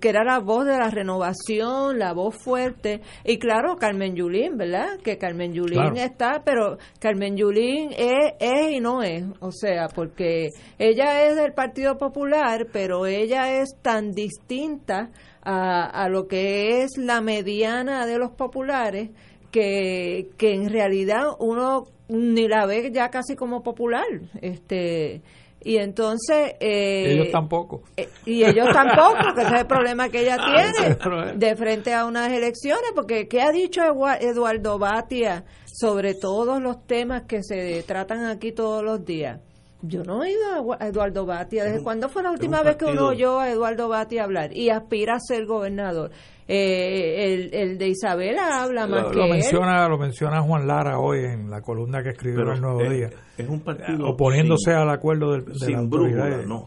que, era la voz de la renovación, la voz fuerte. Y claro, Carmen Yulín, ¿verdad? Que Carmen Yulín está, pero Carmen Yulín es, es y no es. O sea, porque ella es del Partido Popular, pero ella es tan distinta a, a lo que es la mediana de los populares que, que en realidad uno ni la ve ya casi como popular. este y entonces eh, ellos tampoco eh, y ellos tampoco que ese es el problema que ella tiene de frente a unas elecciones porque qué ha dicho Eduardo Batia sobre todos los temas que se tratan aquí todos los días yo no he oído a Eduardo Batia. ¿Desde cuándo fue la última vez que uno oyó a Eduardo Batia hablar? Y aspira a ser gobernador. Eh, el, el, de Isabela habla más que lo menciona lo menciona Juan Lara hoy en la columna que escribió en el Nuevo Día es un partido oponiéndose al acuerdo del, de sin brújula, no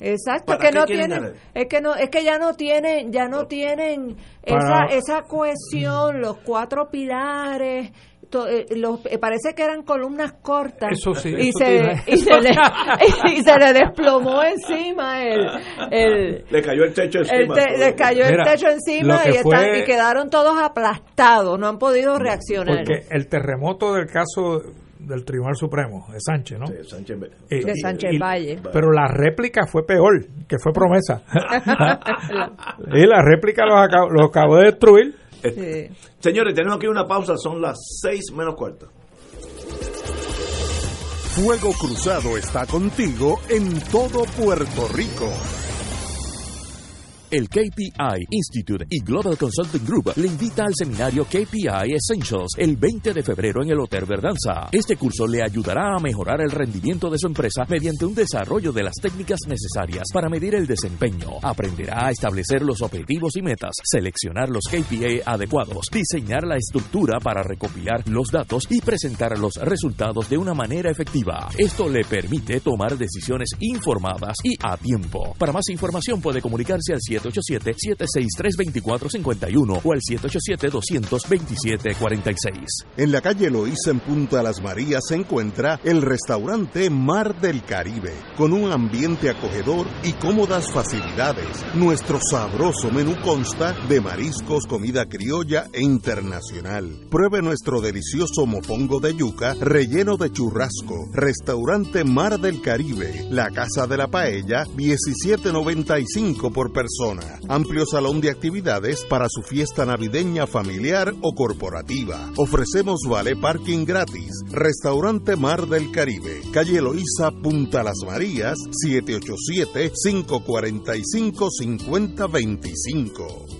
Exacto, que no tienen, es que no, es que ya no tienen, ya no tienen esa, esa cohesión, los cuatro pilares, eh, los, eh, parece que eran columnas cortas y, se, y, se le, y se le desplomó encima el, el le cayó el techo encima le cayó el techo encima y, están, y quedaron todos aplastados no han podido reaccionar porque el terremoto del caso del Tribunal Supremo, de Sánchez, ¿no? Sí, Sánchez, de Sánchez Valle. Pero la réplica fue peor, que fue promesa. y la réplica los acabó, los acabó de destruir Señores, tenemos aquí una pausa, son las seis menos cuarto. Fuego Cruzado está contigo en todo Puerto Rico. El KPI Institute y Global Consulting Group le invita al seminario KPI Essentials el 20 de febrero en el Hotel Verdanza. Este curso le ayudará a mejorar el rendimiento de su empresa mediante un desarrollo de las técnicas necesarias para medir el desempeño. Aprenderá a establecer los objetivos y metas, seleccionar los KPI adecuados, diseñar la estructura para recopilar los datos y presentar los resultados de una manera efectiva. Esto le permite tomar decisiones informadas y a tiempo. Para más información puede comunicarse al 7 787-763-2451 o al 787-227-46. En la calle Loíza en Punta Las Marías se encuentra el restaurante Mar del Caribe, con un ambiente acogedor y cómodas facilidades. Nuestro sabroso menú consta de mariscos, comida criolla e internacional. Pruebe nuestro delicioso mofongo de yuca relleno de churrasco. Restaurante Mar del Caribe, la Casa de la Paella, 17.95 por persona Amplio salón de actividades para su fiesta navideña familiar o corporativa. Ofrecemos vale parking gratis. Restaurante Mar del Caribe, calle Eloísa, Punta Las Marías, 787-545-5025.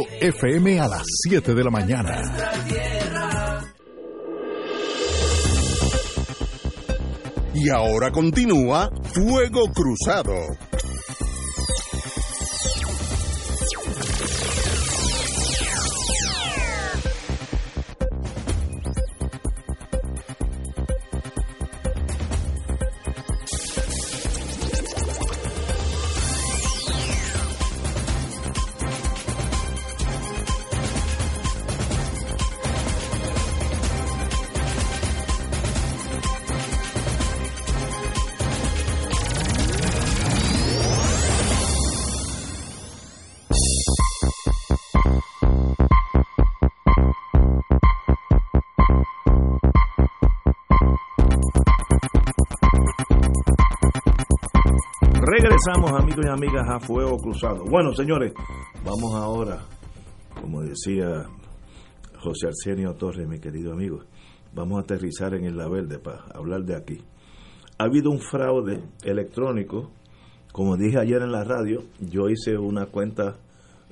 FM a las 7 de la mañana. Y ahora continúa Fuego Cruzado. Regresamos, amigos y amigas, a Fuego Cruzado. Bueno, señores, vamos ahora, como decía José Arsenio Torres, mi querido amigo, vamos a aterrizar en Isla Verde para hablar de aquí. Ha habido un fraude electrónico, como dije ayer en la radio, yo hice una cuenta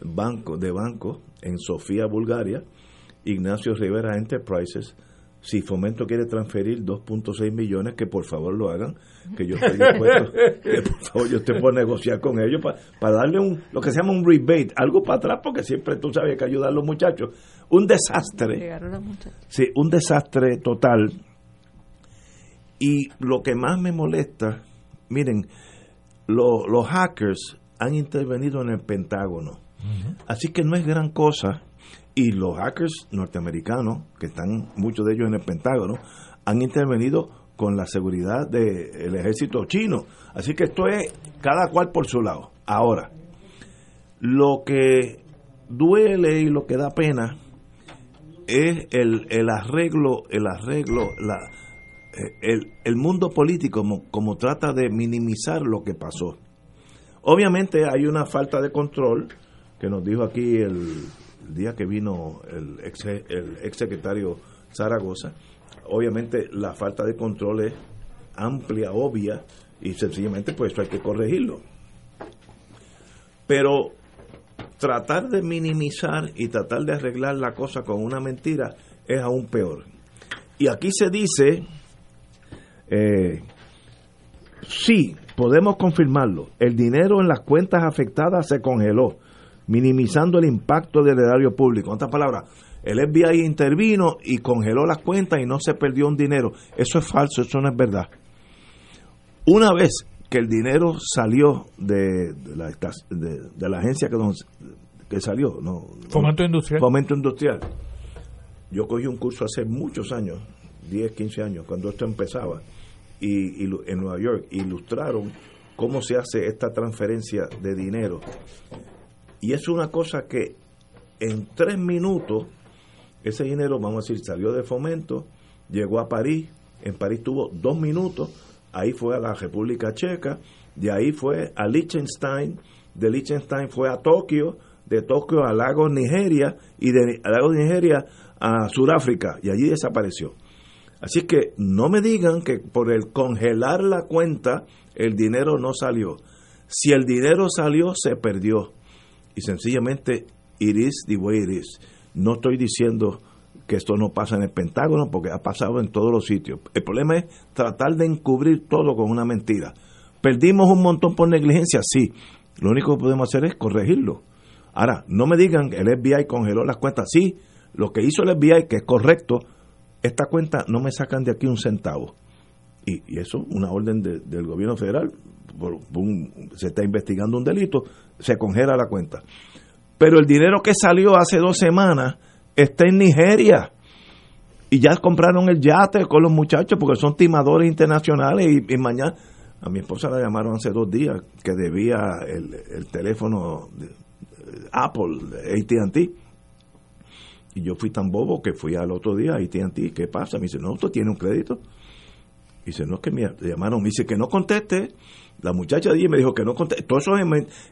banco de banco en Sofía, Bulgaria, Ignacio Rivera Enterprises, si Fomento quiere transferir 2.6 millones, que por favor lo hagan, que yo estoy dispuesto, que por favor yo estoy por negociar con ellos para darle un lo que se llama un rebate, algo para atrás, porque siempre tú sabes que ayudar a los muchachos. Un desastre. Sí, un desastre total. Y lo que más me molesta, miren, los hackers han intervenido en el Pentágono. Así que no es gran cosa y los hackers norteamericanos, que están muchos de ellos en el Pentágono, han intervenido con la seguridad del ejército chino. Así que esto es cada cual por su lado. Ahora, lo que duele y lo que da pena es el, el arreglo, el arreglo, la, eh, el, el mundo político como, como trata de minimizar lo que pasó. Obviamente hay una falta de control que nos dijo aquí el, el día que vino el ex, el ex secretario Zaragoza, obviamente la falta de control es amplia, obvia, y sencillamente pues eso hay que corregirlo. Pero tratar de minimizar y tratar de arreglar la cosa con una mentira es aún peor. Y aquí se dice, eh, sí, podemos confirmarlo, el dinero en las cuentas afectadas se congeló minimizando el impacto del erario público. En otras palabras, el FBI intervino y congeló las cuentas y no se perdió un dinero. Eso es falso, eso no es verdad. Una vez que el dinero salió de, la, de, la agencia que, que salió, no, Fomento Industrial. Fomento Industrial. Yo cogí un curso hace muchos años, 10, 15 años, cuando esto empezaba, y, y en Nueva York, ilustraron cómo se hace esta transferencia de dinero y es una cosa que en tres minutos Ese dinero, vamos a decir, salió de fomento, llegó a París, en París tuvo dos minutos, ahí fue a la República Checa, de ahí fue a Liechtenstein, de Liechtenstein fue a Tokio, de Tokio a Lagos, Nigeria, y de Lagos, Nigeria a Sudáfrica, y allí desapareció. Así que no me digan que por el congelar la cuenta el dinero no salió. Si el dinero salió, se perdió. Y sencillamente, iris the way it is. No estoy diciendo que esto no pasa en el Pentágono porque ha pasado en todos los sitios. El problema es tratar de encubrir todo con una mentira. ¿Perdimos un montón por negligencia? Sí. Lo único que podemos hacer es corregirlo. Ahora, no me digan que el FBI congeló las cuentas. Sí, lo que hizo el FBI, que es correcto, esta cuenta no me sacan de aquí un centavo. Y, y eso, una orden de- del gobierno federal, se está investigando un delito, se congela la cuenta. Pero el dinero que salió hace dos semanas está en Nigeria. Y ya compraron el yate con los muchachos porque son timadores internacionales y, y mañana... A mi esposa la llamaron hace dos días que debía el, el teléfono de, eh, Apple, AT&T. Y yo fui tan bobo que fui al otro día a AT&T. ¿Qué pasa? Me dice, no, usted tiene un crédito. Dice, no, es que me llamaron. Me dice que no conteste. La muchacha de allí me dijo que no conteste. Todo eso es...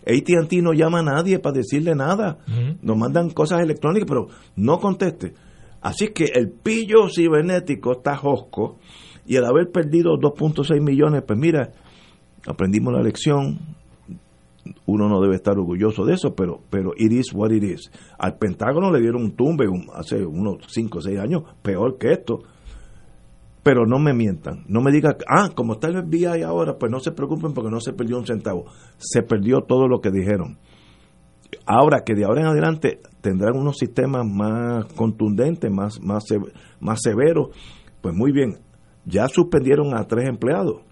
AT&T no llama a nadie para decirle nada. Nos mandan cosas electrónicas, pero no conteste. Así que el pillo cibernético está josco y al haber perdido 2.6 millones, pues mira, aprendimos la lección. Uno no debe estar orgulloso de eso, pero pero it is what it is. Al Pentágono le dieron un tumbe un- hace unos 5 o 6 años, peor que esto. Pero no me mientan, no me digan, ah, como está el FBI ahora, pues no se preocupen porque no se perdió un centavo. Se perdió todo lo que dijeron. Ahora que de ahora en adelante tendrán unos sistemas más contundentes, más, más, más severos, pues muy bien, ya suspendieron a tres empleados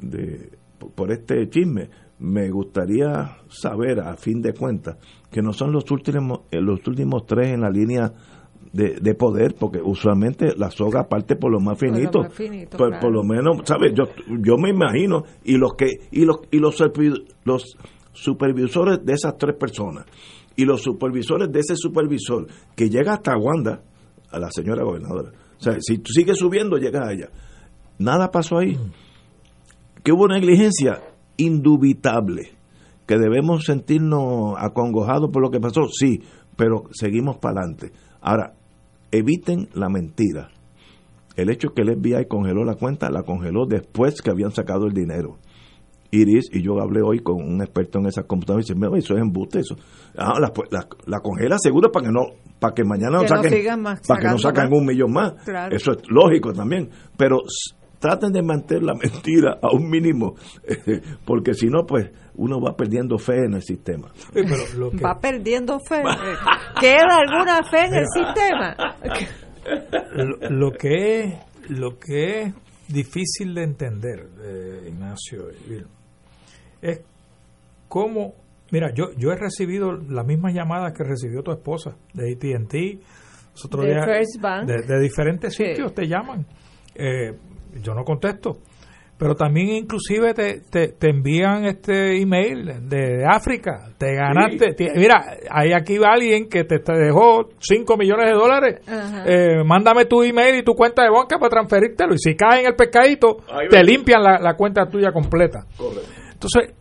de, por- por este chisme. Me gustaría saber, a fin de cuentas, que no son los últimos, eh, los últimos tres en la línea de, de poder, porque usualmente la soga parte por lo más Por lo finito. más finito, por, claro. por lo menos, ¿sabes? Yo, yo me imagino, y los que y los y los, los supervisores de esas tres personas, y los supervisores de ese supervisor, que llega hasta Wanda, a la señora gobernadora. O sea, si tú sigues subiendo, llegas a ella. Nada pasó ahí. Que hubo negligencia indubitable. Que debemos sentirnos acongojados por lo que pasó, sí, pero seguimos para adelante. Ahora, eviten la mentira. El hecho que el FBI congeló la cuenta, la congeló después que habían sacado el dinero. Iris, y yo hablé hoy con un experto en esas computadoras y dice, "Mira, eso es embuste, eso. Ah, la, la, la congela seguro para que no para que mañana no Que no saquen para que no sacan un millón más. Claro. Eso es lógico también, pero traten de mantener la mentira a un mínimo, porque si no, pues uno va perdiendo fe en el sistema. Va perdiendo fe. ¿Queda alguna fe en el sistema? lo, lo que es lo que es difícil de entender eh, Ignacio y Vilma, es cómo mira yo yo he recibido las mismas llamadas que recibió tu esposa de AT&T De días, First Bank. de, de diferentes Sí. sitios te llaman Eh, yo no contesto. Pero también inclusive te, te, te envían este email de África, te ganaste, mira, hay aquí alguien que te, te dejó 5 millones de dólares, eh, mándame tu email y tu cuenta de banca para transferírtelo. Y si cae en el pescadito, te limpian la, la cuenta tuya completa. Entonces,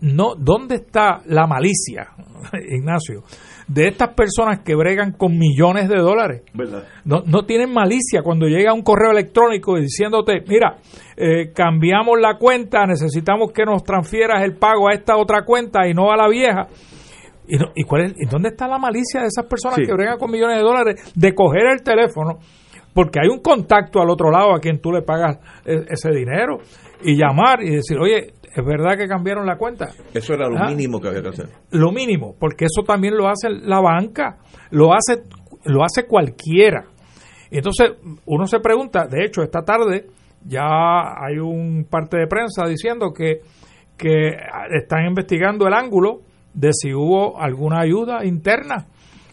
no, ¿dónde está la malicia, Ignacio, de estas personas que bregan con millones de dólares? ¿Verdad? No, no tienen malicia cuando llega un correo electrónico diciéndote, mira, eh, cambiamos la cuenta, necesitamos que nos transfieras el pago a esta otra cuenta y no a la vieja. ¿Y, no- y cuál es, y dónde está la malicia de esas personas Sí. que bregan con millones de dólares de coger el teléfono? Porque hay un contacto al otro lado a quien tú le pagas e- ese dinero y llamar y decir, oye, ¿es verdad que cambiaron la cuenta? Eso era lo Ah. mínimo que había que hacer. lo mínimo, porque eso también lo hace la banca, lo hace, lo hace cualquiera. Y Entonces, uno se pregunta, de hecho, esta tarde ya hay un parte de prensa diciendo que, que están investigando el ángulo de si hubo alguna ayuda interna.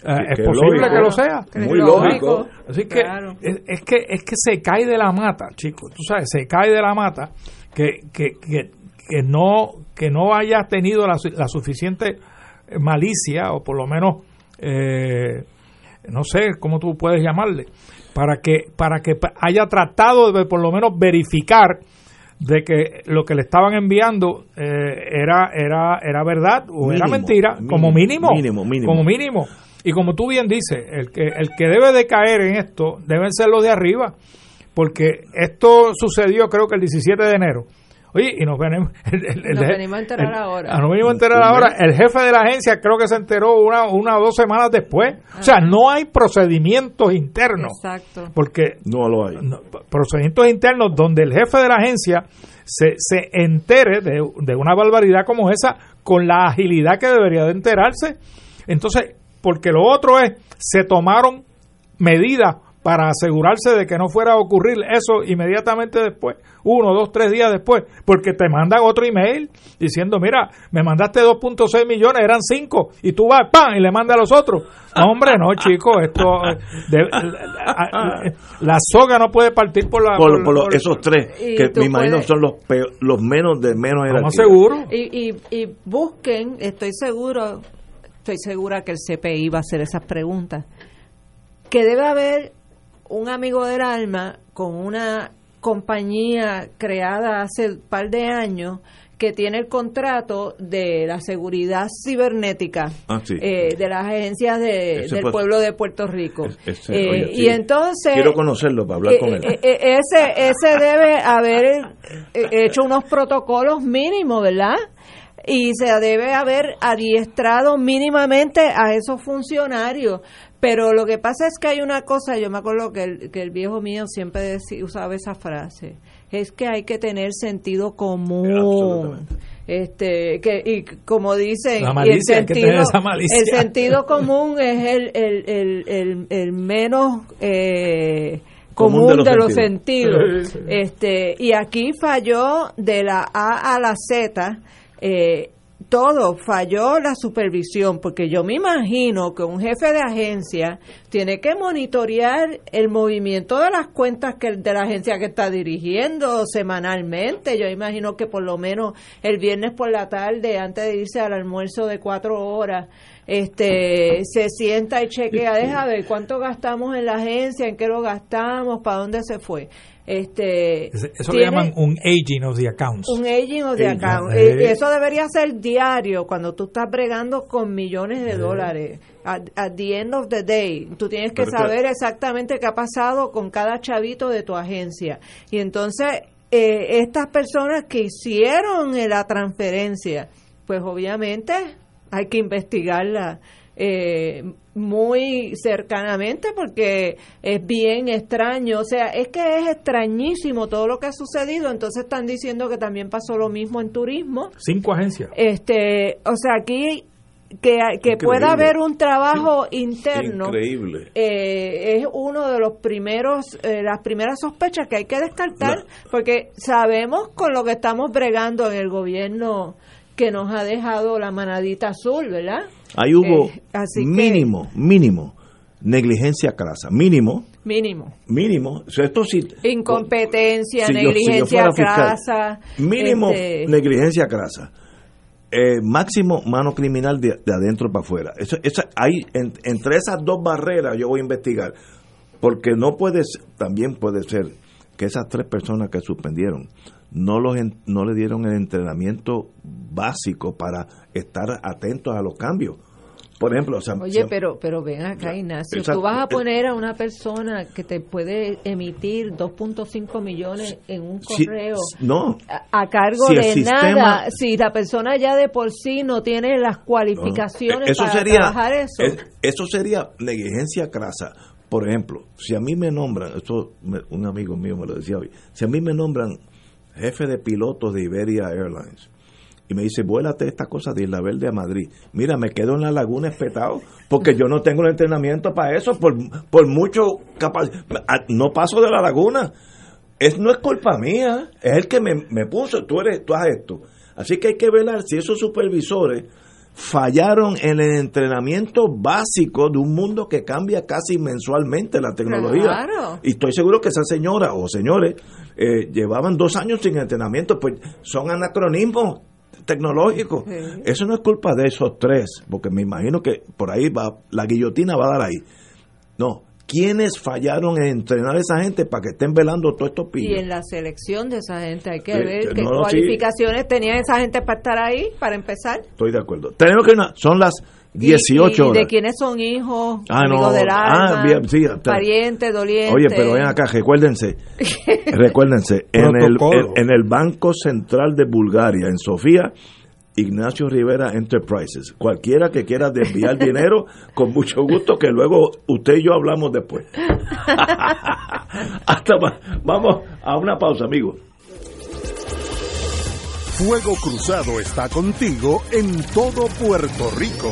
Eh, es posible lógico. que lo sea. Muy lógico. lógico. Así que Claro. es, es que es que se cae de la mata, chicos. Tú sabes, se cae de la mata que, que, que, que no que no haya tenido la, la suficiente malicia o por lo menos eh, no sé cómo tú puedes llamarle, para que, para que haya tratado de por lo menos verificar de que lo que le estaban enviando eh, era era era verdad o era mentira como mínimo, mínimo, mínimo. como mínimo. Y como tú bien dices el que el que debe de caer en esto deben ser los de arriba porque esto sucedió creo que el 17 de enero Oye, y nos venimos, nos venimos a enterar ahora. Nos venimos a enterar ahora. El jefe de la agencia creo que se enteró una, una o dos semanas después. O sea, no hay procedimientos internos. Exacto. Porque no lo hay. procedimientos internos donde el jefe de la agencia se, se entere de, de una barbaridad como esa con la agilidad que debería de enterarse. Entonces, porque lo otro es, se tomaron medidas para asegurarse de que no fuera a ocurrir eso inmediatamente después, uno, dos, tres días después, porque te mandan otro email diciendo, mira, me mandaste 2.6 millones, eran 5, y tú vas, ¡pam!, y le mandas a los otros. No, hombre, no, chicos, esto, la, soga no puede partir por la... Por, esos tres, que me imagino son los, los menos de menos edad. seguro. Y, y, y busquen, estoy seguro, estoy segura que el CPI va a hacer esas preguntas, que debe haber un amigo del alma con una compañía creada hace un par de años que tiene el contrato de la seguridad cibernética ah, eh, de las agencias del pueblo de Puerto Rico. Eh, y entonces... Quiero conocerlo para hablar con él. Eh, ese, ese debe haber hecho unos protocolos mínimos, ¿verdad? Y se debe haber adiestrado mínimamente a esos funcionarios pero lo que pasa es que hay una cosa, yo me acuerdo que el, que el viejo mío siempre usaba esa frase, es que hay que tener sentido común. Este, que, y como dicen, el, sentido, el sentido común es el, el, el, el, menos eh, común, de los, sentidos. este, y aquí falló de la A a la Z. Eh, todo, falló la supervisión, porque yo me imagino que un jefe de agencia tiene que monitorear el movimiento de las cuentas que de la agencia que está dirigiendo semanalmente. Yo imagino que por lo menos el viernes por la tarde, antes de irse al almuerzo de cuatro horas, este se sienta y chequea, deja ver cuánto gastamos en la agencia, en qué lo gastamos, para dónde se fue. Este, eso le llaman un aging of the accounts. Un aging of the accounts. Eh, eso debería ser diario cuando tú estás bregando con millones de dólares. At, the end of the day, tú tienes que saber exactamente qué ha pasado con cada chavito de tu agencia. Y entonces, eh, estas personas que hicieron la transferencia, pues obviamente hay que investigarla eh, muy cercanamente porque es bien extraño, o sea, es que es extrañísimo todo lo que ha sucedido, entonces están diciendo que también pasó lo mismo en turismo. Cinco agencias. Este, o sea, aquí que, que pueda haber un trabajo interno Increíble. Eh, es uno de los primeros eh, las primeras sospechas que hay que descartar porque sabemos con lo que estamos bregando en el gobierno que nos ha dejado la manadita azul, ¿verdad? Ahí hubo eh, mínimo, mínimo, negligencia crasa, mínimo. Mínimo. Mínimo. esto sí, Incompetencia, negligencia crasa. Mínimo, este, negligencia crasa. Eh, máximo mano criminal de, adentro para afuera. Eso, eso, hay, entre esas dos barreras yo voy a investigar. Porque no puede, también puede ser que esas tres personas que suspendieron no, los, no le dieron el entrenamiento básico para estar atentos a los cambios. Por ejemplo, oye, pero pero ven acá, Ignacio, tú vas a poner a una persona que te puede emitir 2.5 millones en un correo no, a, cargo de nada, si la persona ya de por sí no tiene las cualificaciones eso para sería, trabajar eso. eso sería negligencia crasa. Por ejemplo, si a mí me nombran, esto un amigo mío me lo decía hoy, si a mí me nombran jefe de pilotos de Iberia Airlines. Y me dice, vuélate esta cosa de Isla Verde a Madrid. Mira, me quedo en la laguna espetado, porque yo no tengo el entrenamiento para eso, por, por mucho capaz. No paso de la laguna. Es, no es culpa mía, es el que me, me puso, tú eres, tú haces esto. Así que hay que velar si esos supervisores fallaron en el entrenamiento básico de un mundo que cambia casi mensualmente la tecnología. Y estoy seguro que esa señora o señores eh, llevaban dos años sin entrenamiento, pues son anacronismos tecnológicos. Eso no es culpa de esos tres, porque me imagino que por ahí va, la guillotina va a dar ahí. No, ¿quiénes fallaron en entrenar a esa gente para que estén velando todos estos Y pillos? en la selección de esa gente hay que Sí, ver que qué no, no, sí. cualificaciones tenía esa gente para estar ahí, para empezar. Estoy de acuerdo. Tenemos que... Son las 18 y, y horas. de quiénes son hijos, Ah, no. del Ah, alma, bien, sí, parientes, dolientes. Oye, pero ven acá, recuérdense, recuérdense, en el, en el Banco Central de Bulgaria, en Sofía, Ignacio Rivera Enterprises. Cualquiera que quiera desviar dinero, con mucho gusto, que luego usted y yo hablamos después. Hasta va- vamos a una pausa, amigos. Fuego Cruzado está contigo en todo Puerto Rico.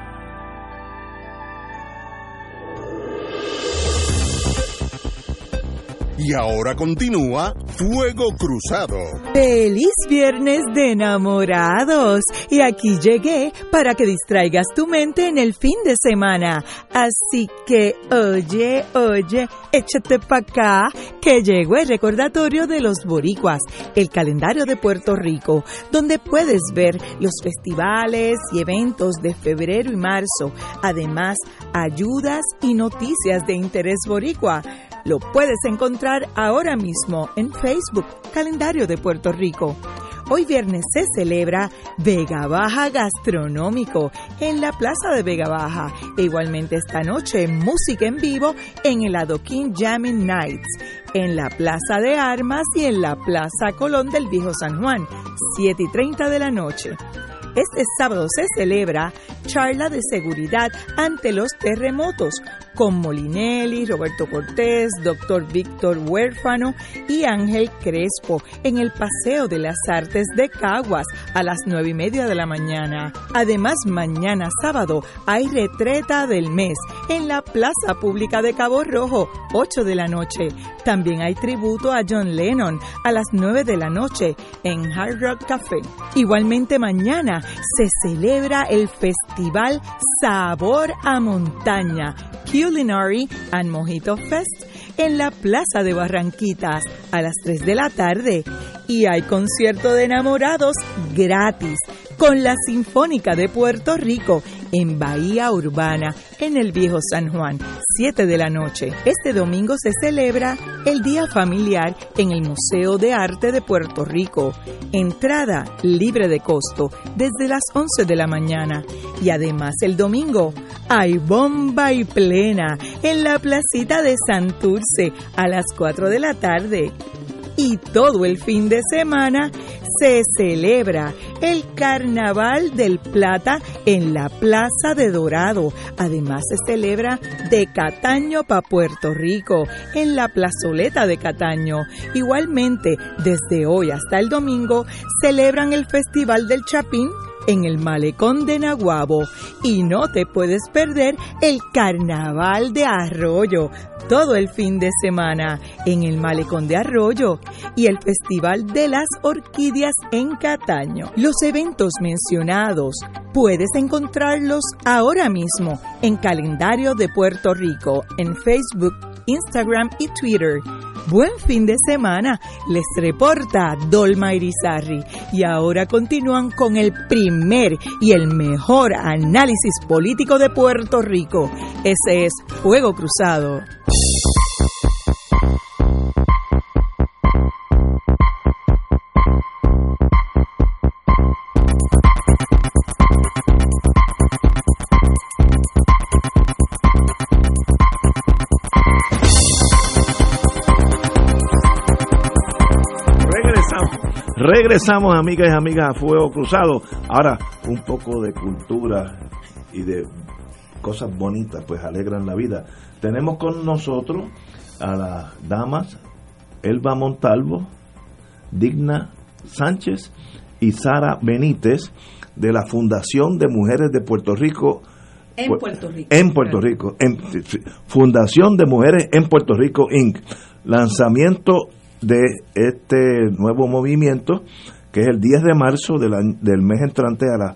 Y ahora continúa Fuego Cruzado. Feliz viernes de enamorados. Y aquí llegué para que distraigas tu mente en el fin de semana. Así que, oye, oye, échate pa' acá, que llegó el recordatorio de los boricuas, el calendario de Puerto Rico, donde puedes ver los festivales y eventos de febrero y marzo. Además, ayudas y noticias de interés boricua. Lo puedes encontrar ahora mismo en Facebook, Calendario de Puerto Rico. Hoy viernes se celebra Vega Baja Gastronómico en la Plaza de Vega Baja. E igualmente esta noche música en vivo en el Adoquín Jamming Nights, en la Plaza de Armas y en la Plaza Colón del Viejo San Juan, 7 y 30 de la noche. Este sábado se celebra charla de seguridad ante los terremotos con Molinelli, Roberto Cortés, doctor Víctor Huérfano y Ángel Crespo en el Paseo de las Artes de Caguas a las nueve y media de la mañana. Además, mañana sábado hay retreta del mes en la Plaza Pública de Cabo Rojo, 8 de la noche. También hay tributo a John Lennon a las 9 de la noche en Hard Rock Café. Igualmente mañana se celebra el festival Sabor a Montaña, Culinary and Mojito Fest, en la Plaza de Barranquitas a las 3 de la tarde. Y hay concierto de enamorados gratis con la Sinfónica de Puerto Rico en Bahía Urbana, en el Viejo San Juan, 7 de la noche. Este domingo se celebra el Día Familiar en el Museo de Arte de Puerto Rico. Entrada libre de costo desde las 11 de la mañana. Y además el domingo hay bomba y plena en la placita de Santurce a las 4 de la tarde. Y todo el fin de semana se celebra el Carnaval del Plata en la Plaza de Dorado. Además se celebra de Cataño para Puerto Rico en la plazoleta de Cataño. Igualmente, desde hoy hasta el domingo celebran el Festival del Chapín en el malecón de Naguabo y no te puedes perder el carnaval de Arroyo todo el fin de semana en el malecón de Arroyo y el Festival de las Orquídeas en Cataño. Los eventos mencionados puedes encontrarlos ahora mismo en Calendario de Puerto Rico en Facebook, Instagram y Twitter Buen fin de semana, les reporta Dolma Irizarri. Y ahora continúan con el primer y el mejor análisis político de Puerto Rico. Ese es Fuego Cruzado. Regresamos, amigas y amigas, a Fuego Cruzado. Ahora, un poco de cultura y de cosas bonitas, pues alegran la vida. Tenemos con nosotros a las damas Elba Montalvo, Digna Sánchez y Sara Benítez de la Fundación de Mujeres de Puerto Rico. En Puerto Rico. En Puerto Rico. En, Fundación de Mujeres en Puerto Rico, Inc. Lanzamiento de este nuevo movimiento, que es el 10 de marzo del mes entrante a, la,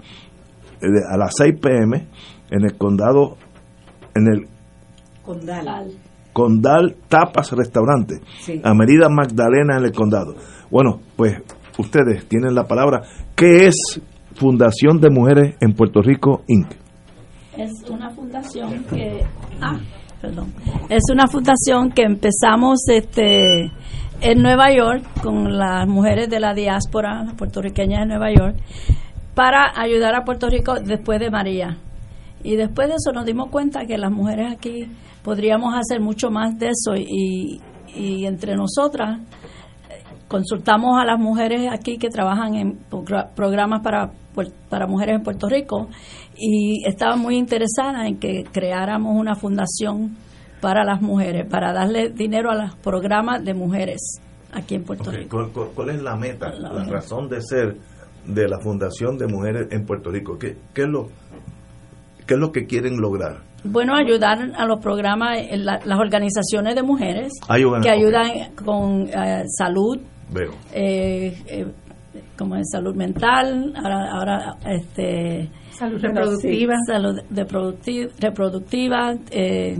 a las 6 pm en el condado, en el Condal. Condal Tapas Restaurante, a Merida Magdalena en el condado. Bueno, pues ustedes tienen la palabra. ¿Qué es Fundación de Mujeres en Puerto Rico, Inc.? Es una fundación que... Ah, perdón. Es una fundación que empezamos este en Nueva York con las mujeres de la diáspora puertorriqueñas de Nueva York para ayudar a Puerto Rico después de María. Y después de eso nos dimos cuenta que las mujeres aquí podríamos hacer mucho más de eso y, y entre nosotras consultamos a las mujeres aquí que trabajan en programas para, para mujeres en Puerto Rico y estaban muy interesadas en que creáramos una fundación para las mujeres, para darle dinero a los programas de mujeres aquí en Puerto Rico. ¿Cuál, es la meta, la, razón de ser de la Fundación de Mujeres en Puerto Rico? ¿Qué, qué, es, lo, qué es lo que quieren lograr? Bueno, ayudar a los programas, las organizaciones de mujeres que ayudan con eh, salud, Veo. Eh, eh, como en salud mental, ahora, ahora este salud reproductiva, salud de reproductiva, eh,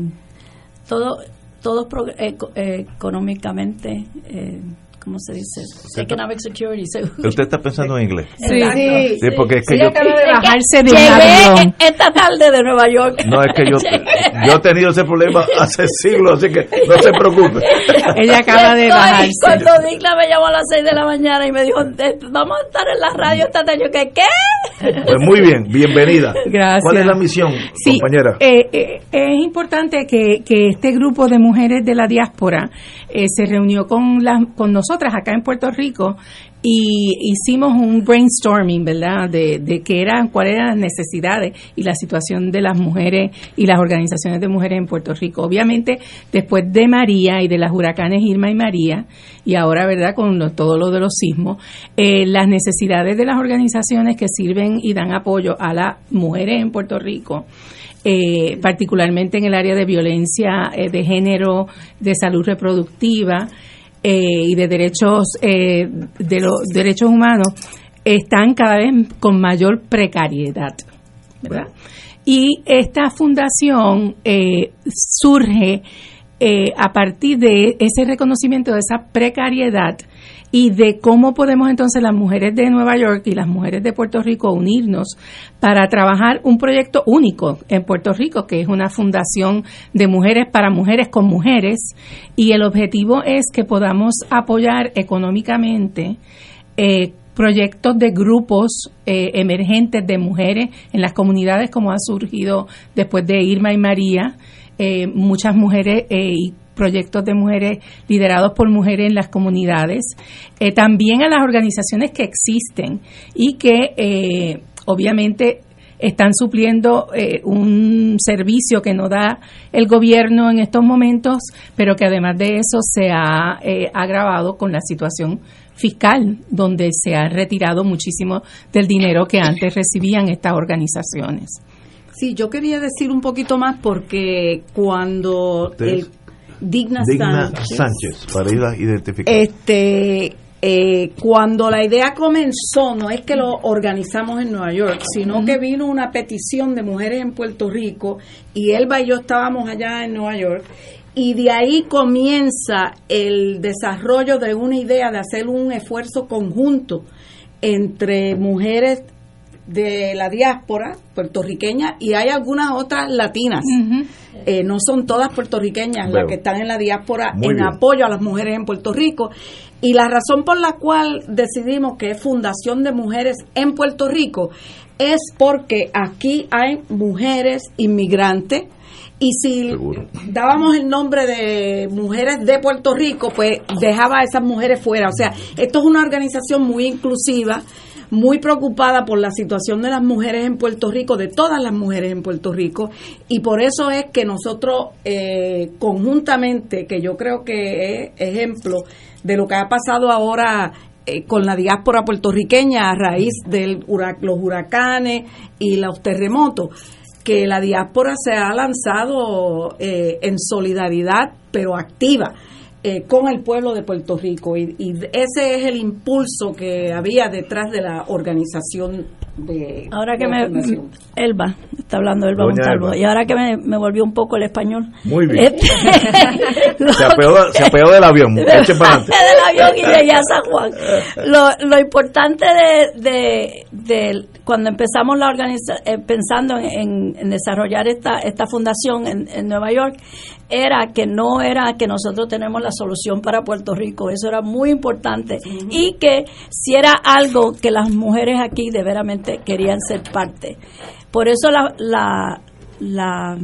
todo, todo eh, eh, económicamente eh, ¿cómo se dice? Economic security. Usted está pensando en inglés. Sí, sí, sí, porque es que yo acaba de bajarse de llegué esta tarde de Nueva York. No, es que yo, yo he tenido ese problema hace siglos, así que no se preocupe. Ella acaba de bajarse. Cuando Dicla me llamó a las 6 de la mañana y me dijo, vamos a estar en la radio esta tarde, yo que ¿qué? Pues muy bien, bienvenida. Gracias. ¿Cuál es la misión, compañera? Eh, eh, es importante que, que este grupo de mujeres de la diáspora eh, se reunió con, la, con nosotras acá en Puerto Rico y hicimos un brainstorming, ¿verdad?, de, de qué eran, cuáles eran las necesidades y la situación de las mujeres y las organizaciones de mujeres en Puerto Rico. Obviamente, después de María y de las huracanes Irma y María, y ahora, ¿verdad?, con todo lo de los sismos, eh, las necesidades de las organizaciones que sirven y dan apoyo a las mujeres en Puerto Rico eh, particularmente en el área de violencia eh, de género, de salud reproductiva eh, y de derechos de los derechos humanos, están cada vez con mayor precariedad. Y esta fundación surge a partir de ese reconocimiento de esa precariedad y de cómo podemos entonces las mujeres de Nueva York y las mujeres de Puerto Rico unirnos para trabajar un proyecto único en Puerto Rico, que es una fundación de mujeres para mujeres con mujeres, y el objetivo es que podamos apoyar económicamente eh, proyectos de grupos eh, emergentes de mujeres en las comunidades como ha surgido después de Irma y María, eh, muchas mujeres proyectos de mujeres liderados por mujeres en las comunidades, también a las organizaciones que existen y que obviamente están supliendo eh, un servicio que no da el gobierno en estos momentos, pero que además de eso se ha eh, agravado con la situación fiscal, donde se ha retirado muchísimo del dinero que antes recibían estas organizaciones. Sí, yo quería decir un poquito más porque cuando el Digna, Sánchez, para ir a identificar. Este, eh, cuando la idea comenzó, no es que lo organizamos en Nueva York, sino que vino una petición de mujeres en Puerto Rico y Elba y yo estábamos allá en Nueva York y de ahí comienza el desarrollo de una idea de hacer un esfuerzo conjunto entre mujeres de la diáspora puertorriqueña y hay algunas otras latinas. Eh, no son todas puertorriqueñas las que están en la diáspora en apoyo a las mujeres en Puerto Rico. Y la razón por la cual decidimos que es Fundación de Mujeres en Puerto Rico es porque aquí hay mujeres inmigrantes y si dábamos el nombre de mujeres de Puerto Rico, pues dejaba a esas mujeres fuera. O sea, esto es una organización muy inclusiva muy preocupada por la situación de las mujeres en Puerto Rico, de todas las mujeres en Puerto Rico, y por eso es que nosotros eh, conjuntamente, que yo creo que es ejemplo de lo que ha pasado ahora eh, con la diáspora puertorriqueña a raíz de los huracanes y los terremotos, que la diáspora se ha lanzado eh, en solidaridad, pero activa eh, con el pueblo de Puerto Rico. Y, ese es el impulso que había detrás de la organización de ahora que me Elba está hablando Elba Montalvo y ahora que me, me, volvió un poco el español. Muy bien. Este, se, apeó, se apeó del avión. Del avión y llegué a San Juan. Lo, lo importante de, de, de, cuando empezamos la organización eh, pensando en, en, desarrollar esta esta fundación en, en Nueva York era que no era que nosotros tenemos la solución para Puerto Rico, eso era muy importante. Y que si era algo que las mujeres aquí de veramente querían ser parte. Por eso la, la, la,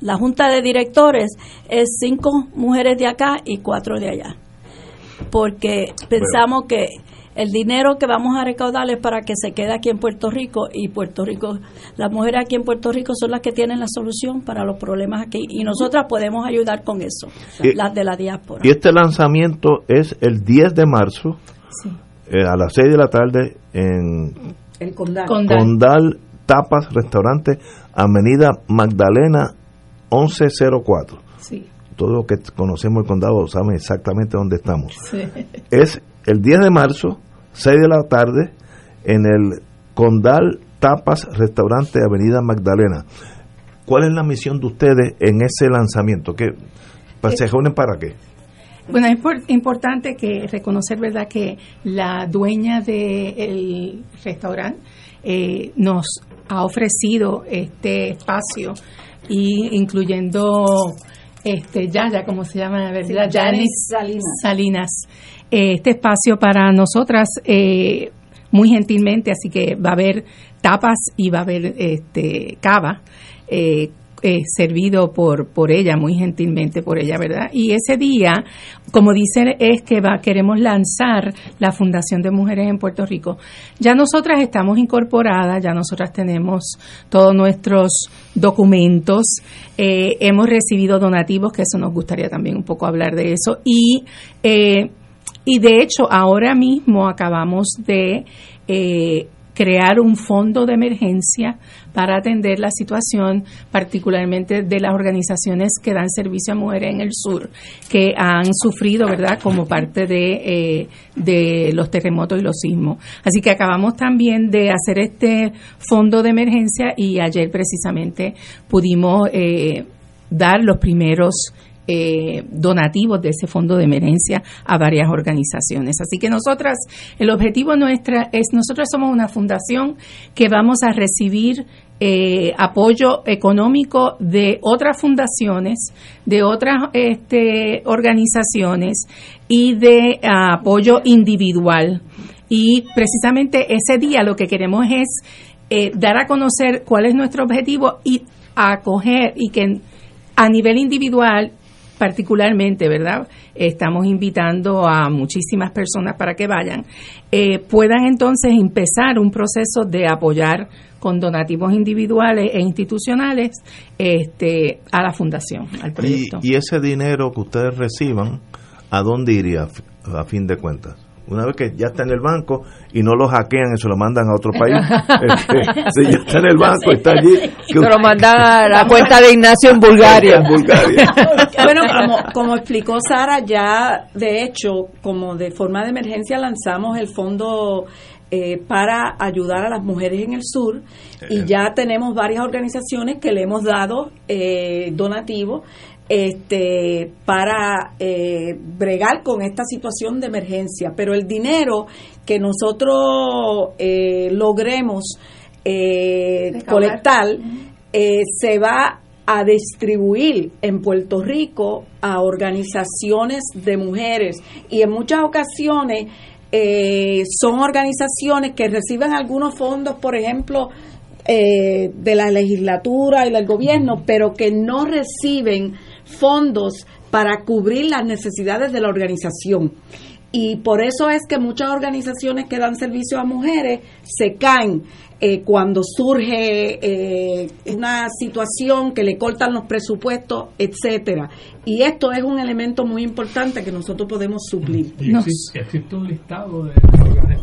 la junta de directores es cinco mujeres de acá y cuatro de allá, porque pensamos que el dinero que vamos a recaudar es para que se quede aquí en Puerto Rico y Puerto Rico, las mujeres aquí en Puerto Rico son las que tienen la solución para los problemas aquí y nosotras podemos ayudar con eso, las de la diáspora. Y este lanzamiento es el 10 de marzo eh, a las 6 de la tarde en el Condal. Condal. Tapas Restaurante, Avenida Magdalena 1104. Sí. Todos los que conocemos el condado saben exactamente dónde estamos. Sí. Es el 10 de marzo 6 de la tarde, en el Condal Tapas Restaurante Avenida Magdalena. ¿Cuál es la misión de ustedes en ese lanzamiento? ¿Qué, ¿Se reúnen para qué? Bueno, es importante que reconocer, ¿verdad?, que la dueña del restaurante eh, nos ha ofrecido este espacio y incluyendo este ya ya como se llama verdad Salinas, Salinas este espacio para nosotras eh, muy gentilmente, así que va a haber tapas y va a haber este cava. Eh, eh, servido por, por ella, muy gentilmente por ella, ¿verdad? Y ese día, como dicen, es que va, queremos lanzar la Fundación de Mujeres en Puerto Rico. Ya nosotras estamos incorporadas, ya nosotras tenemos todos nuestros documentos, hemos recibido donativos, que eso nos gustaría también un poco hablar de eso, y eh, y de hecho, ahora mismo acabamos de eh, crear un fondo de emergencia para atender la situación, particularmente de las organizaciones que dan servicio a mujeres en el sur, que han sufrido, ¿verdad?, como parte de, eh, los terremotos y los sismos. Así que acabamos también de hacer este fondo de emergencia y ayer precisamente pudimos eh, dar los primeros eh, donativos de ese fondo de emergencia a varias organizaciones. Así que nosotras, el objetivo nuestra es, nosotros somos una fundación que vamos a recibir eh, apoyo económico de otras fundaciones, de otras este, organizaciones y de apoyo individual. Y precisamente ese día lo que queremos es eh, dar a conocer cuál es nuestro objetivo y acoger y que a nivel individual particularmente, ¿verdad? Estamos invitando a muchísimas personas para que vayan, eh, puedan entonces empezar un proceso de apoyar con donativos individuales e institucionales este, a la fundación, al proyecto. Y, y ese dinero que ustedes reciban, ¿a dónde iría a fin de cuentas? Una vez que ya está en el banco y no lo hackean y se lo mandan a otro país. Este, si ya está en el banco, está allí. Se lo mandan a la cuenta de Ignacio en Bulgaria. bueno, como, como explicó Sara, ya de hecho, como de forma de emergencia lanzamos el fondo eh, para ayudar a las mujeres en el sur y ya tenemos varias organizaciones que le hemos dado eh, donativos este para eh, bregar con esta situación de emergencia. Pero el dinero que nosotros eh, logremos eh, colectar eh, se va a distribuir en Puerto Rico a organizaciones de mujeres. Y en muchas ocasiones son organizaciones que reciben algunos fondos, por ejemplo, de la legislatura y del gobierno, pero que no reciben fondos para cubrir las necesidades de la organización. Y por eso es que muchas organizaciones que dan servicio a mujeres se caen eh, cuando surge eh, una situación que le cortan los presupuestos, etcétera. Y esto es un elemento muy importante que nosotros podemos suplir. Y existe, existe un listado de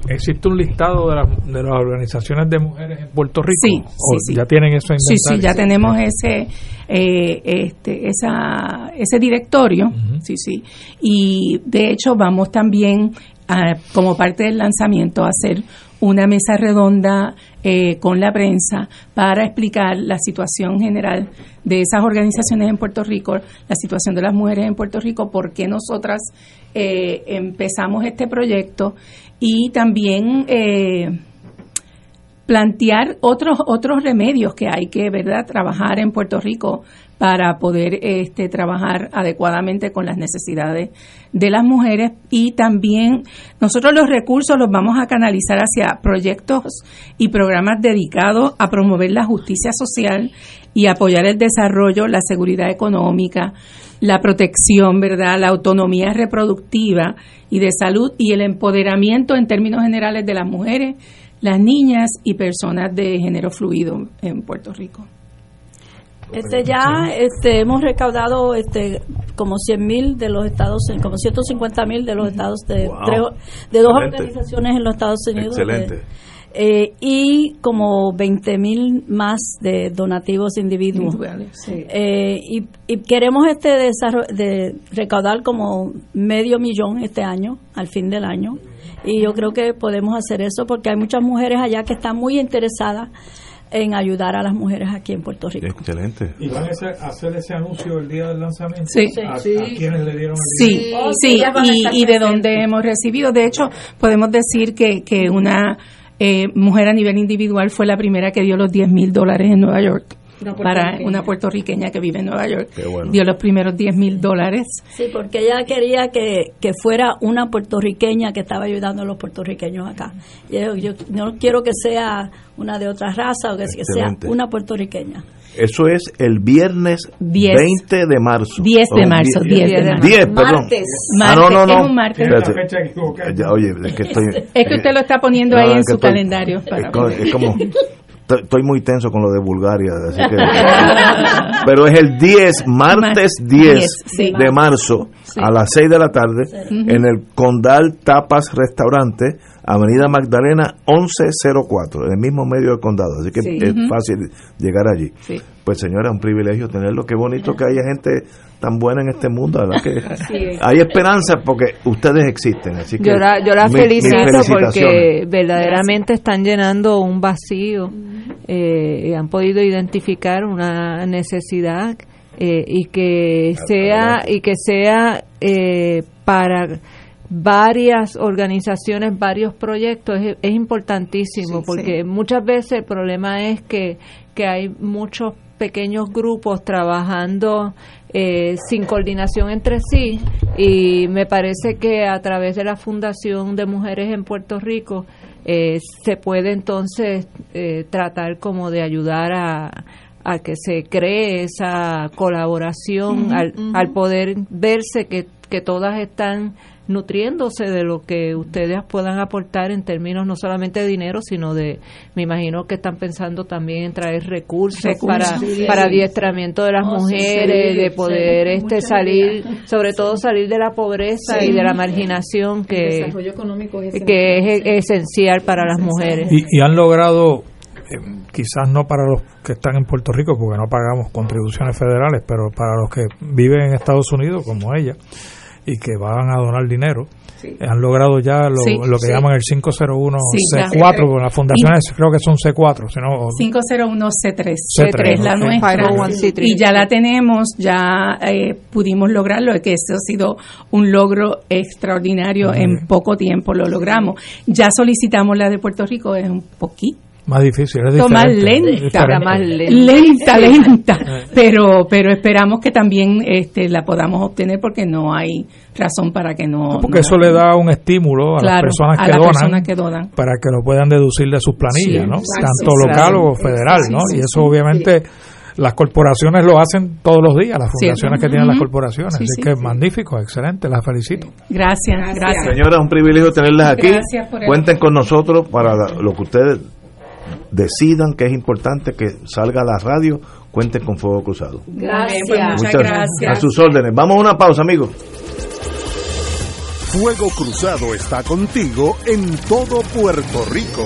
existe un listado de, las- de las organizaciones de mujeres en Puerto Rico Sí, ¿O sí, sí. ya tienen eso Sí, sí, ya tenemos ese eh, este esa ese directorio, sí, sí. Y de hecho vamos también a, como parte del lanzamiento a hacer una mesa redonda eh, con la prensa para explicar la situación general de esas organizaciones en Puerto Rico, la situación de las mujeres en Puerto Rico, por qué nosotras eh, empezamos este proyecto y también eh, plantear otros otros remedios que hay que verdad trabajar en Puerto Rico para poder este trabajar adecuadamente con las necesidades de las mujeres. Y también nosotros los recursos los vamos a canalizar hacia proyectos y programas dedicados a promover la justicia social y apoyar el desarrollo, la seguridad económica, la protección, ¿verdad? La autonomía reproductiva y de salud y el empoderamiento en términos generales de las mujeres, las niñas y personas de género fluido en Puerto Rico. Este ya este hemos recaudado este como 100 mil de los Estados Unidos, como 150 mil de los Estados de, Wow. tres- de dos Excelente. organizaciones en los Estados Unidos. Excelente. de- eh, y como 20 mil más de donativos individuos. Eh, y, y queremos este desarro- de recaudar como medio millón este año, al fin del año. Y yo creo que podemos hacer eso porque hay muchas mujeres allá que están muy interesadas en ayudar a las mujeres aquí en Puerto Rico. Excelente. ¿Y van a hacer, ese anuncio el día del lanzamiento? Sí. ¿A, Sí. a quiénes le dieron el Sí, dinero? sí, a estar y, y de donde hemos recibido. De hecho, podemos decir que, que una eh, mujer a nivel individual fue la primera que dio los 10 mil dólares en Nueva York. Una Para una puertorriqueña que vive en Nueva York. Bueno. Dio los primeros 10 mil dólares. Sí, porque ella quería que, que fuera una puertorriqueña que estaba ayudando a los puertorriqueños acá. Yo, yo no quiero que sea una de otra raza o que, que sea una puertorriqueña. Eso es el viernes Diez. 20 de marzo. 10 de marzo, die- 10 de marzo. 10, perdón. Martes. Ah, no, no, Martes, no. es un martes. Ya, oye, es que estoy... Es que usted lo está poniendo No, ahí es en su estoy- calendario. Para es, es como... Estoy, muy tenso con lo de Bulgaria, así que... pero es el 10, martes 10 10, sí. de marzo, a las 6 de la tarde, en el Condal Tapas Restaurante, Avenida Magdalena 1104, en el mismo medio del condado, así que es fácil llegar allí. Pues señora, un privilegio tenerlo, qué bonito que haya gente tan buena en este mundo, ¿verdad? Que es. hay esperanza porque ustedes existen, así que Yo la, yo la mi- mis felicito porque verdaderamente están llenando un vacío eh, y han podido identificar una necesidad eh, y que sea y que sea eh, para varias organizaciones, varios proyectos es, es importantísimo Sí, porque muchas veces el problema es que, que hay muchos pequeños grupos trabajando eh, sin coordinación entre sí y me parece que a través de la Fundación de Mujeres en Puerto Rico eh, se puede entonces eh, tratar como de ayudar a, a que se cree esa colaboración al, al poder verse que, que todas están nutriéndose de lo que ustedes puedan aportar en términos no solamente de dinero, sino de, me imagino que están pensando también en traer recursos, Recursos, para, sí. para adiestramiento de las Oh, mujeres, sí, de sí, poder este salir, ideas. sobre todo salir de la pobreza Sí. y de la marginación que, desarrollo económico es que es esencial. esencial para las mujeres. Y, y han logrado, eh, quizás no para los que están en Puerto Rico, porque no pagamos contribuciones federales, pero para los que viven en Estados Unidos, como ella, y que van a donar dinero, Sí. han logrado ya lo, Sí, lo que sí. llaman el 501 Sí, ya. C4, con las fundaciones creo que son C4, sino 501C3, C3, es la ok. nuestra. 501C3. Y ya la tenemos, ya eh, pudimos lograrlo, que eso ha sido un logro extraordinario, en poco tiempo lo logramos. Ya solicitamos la de Puerto Rico, es un poquito más difícil, es diferente, es lenta, diferente. más lenta. lenta, lenta, Eh. pero pero esperamos que también este la podamos obtener porque no hay razón para que no. Porque no- eso le da un estímulo a las personas a que las donan personas que donan. para que lo puedan deducir de sus planillas, Sí, ¿no? exacto, Tanto local o federal, ¿no? Sí, sí, y eso sí, obviamente las corporaciones lo hacen todos los días, las Sí. fundaciones que tienen las corporaciones. Sí, Así sí, que sí. magnífico, excelente, las felicito. Gracias, gracias. Señora, es un privilegio tenerlas aquí. Gracias por el- Cuenten con nosotros para lo que ustedes decidan que es importante que salga a la radio. Cuenten con Fuego Cruzado. Gracias. Muchas, Muchas- gracias. A sus órdenes. Vamos a una pausa, amigos. Fuego Cruzado está contigo en todo Puerto Rico.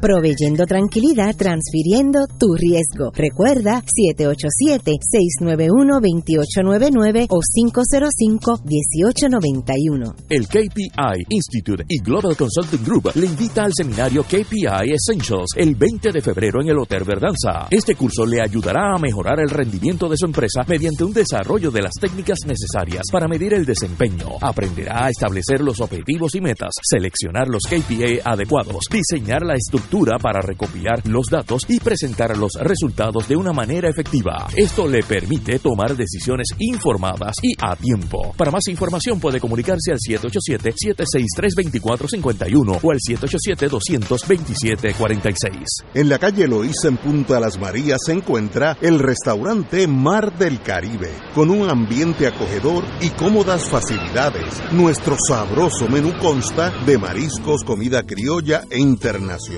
proveyendo tranquilidad, transfiriendo tu riesgo. Recuerda 787-691-2899 o 505-1891. El KPI Institute y Global Consulting Group le invita al seminario KPI Essentials el 20 de febrero en el Hotel Verdanza. Este curso le ayudará a mejorar el rendimiento de su empresa mediante un desarrollo de las técnicas necesarias para medir el desempeño. Aprenderá a establecer los objetivos y metas, seleccionar los KPI adecuados, diseñar la estructura para recopilar los datos y presentar los resultados de una manera efectiva. Esto le permite tomar decisiones informadas y a tiempo. Para más información puede comunicarse al 787-763-2451 o al 787-227-46. En la calle Loíza en Punta Las Marías se encuentra el restaurante Mar del Caribe, con un ambiente acogedor y cómodas facilidades. Nuestro sabroso menú consta de mariscos, comida criolla e internacional.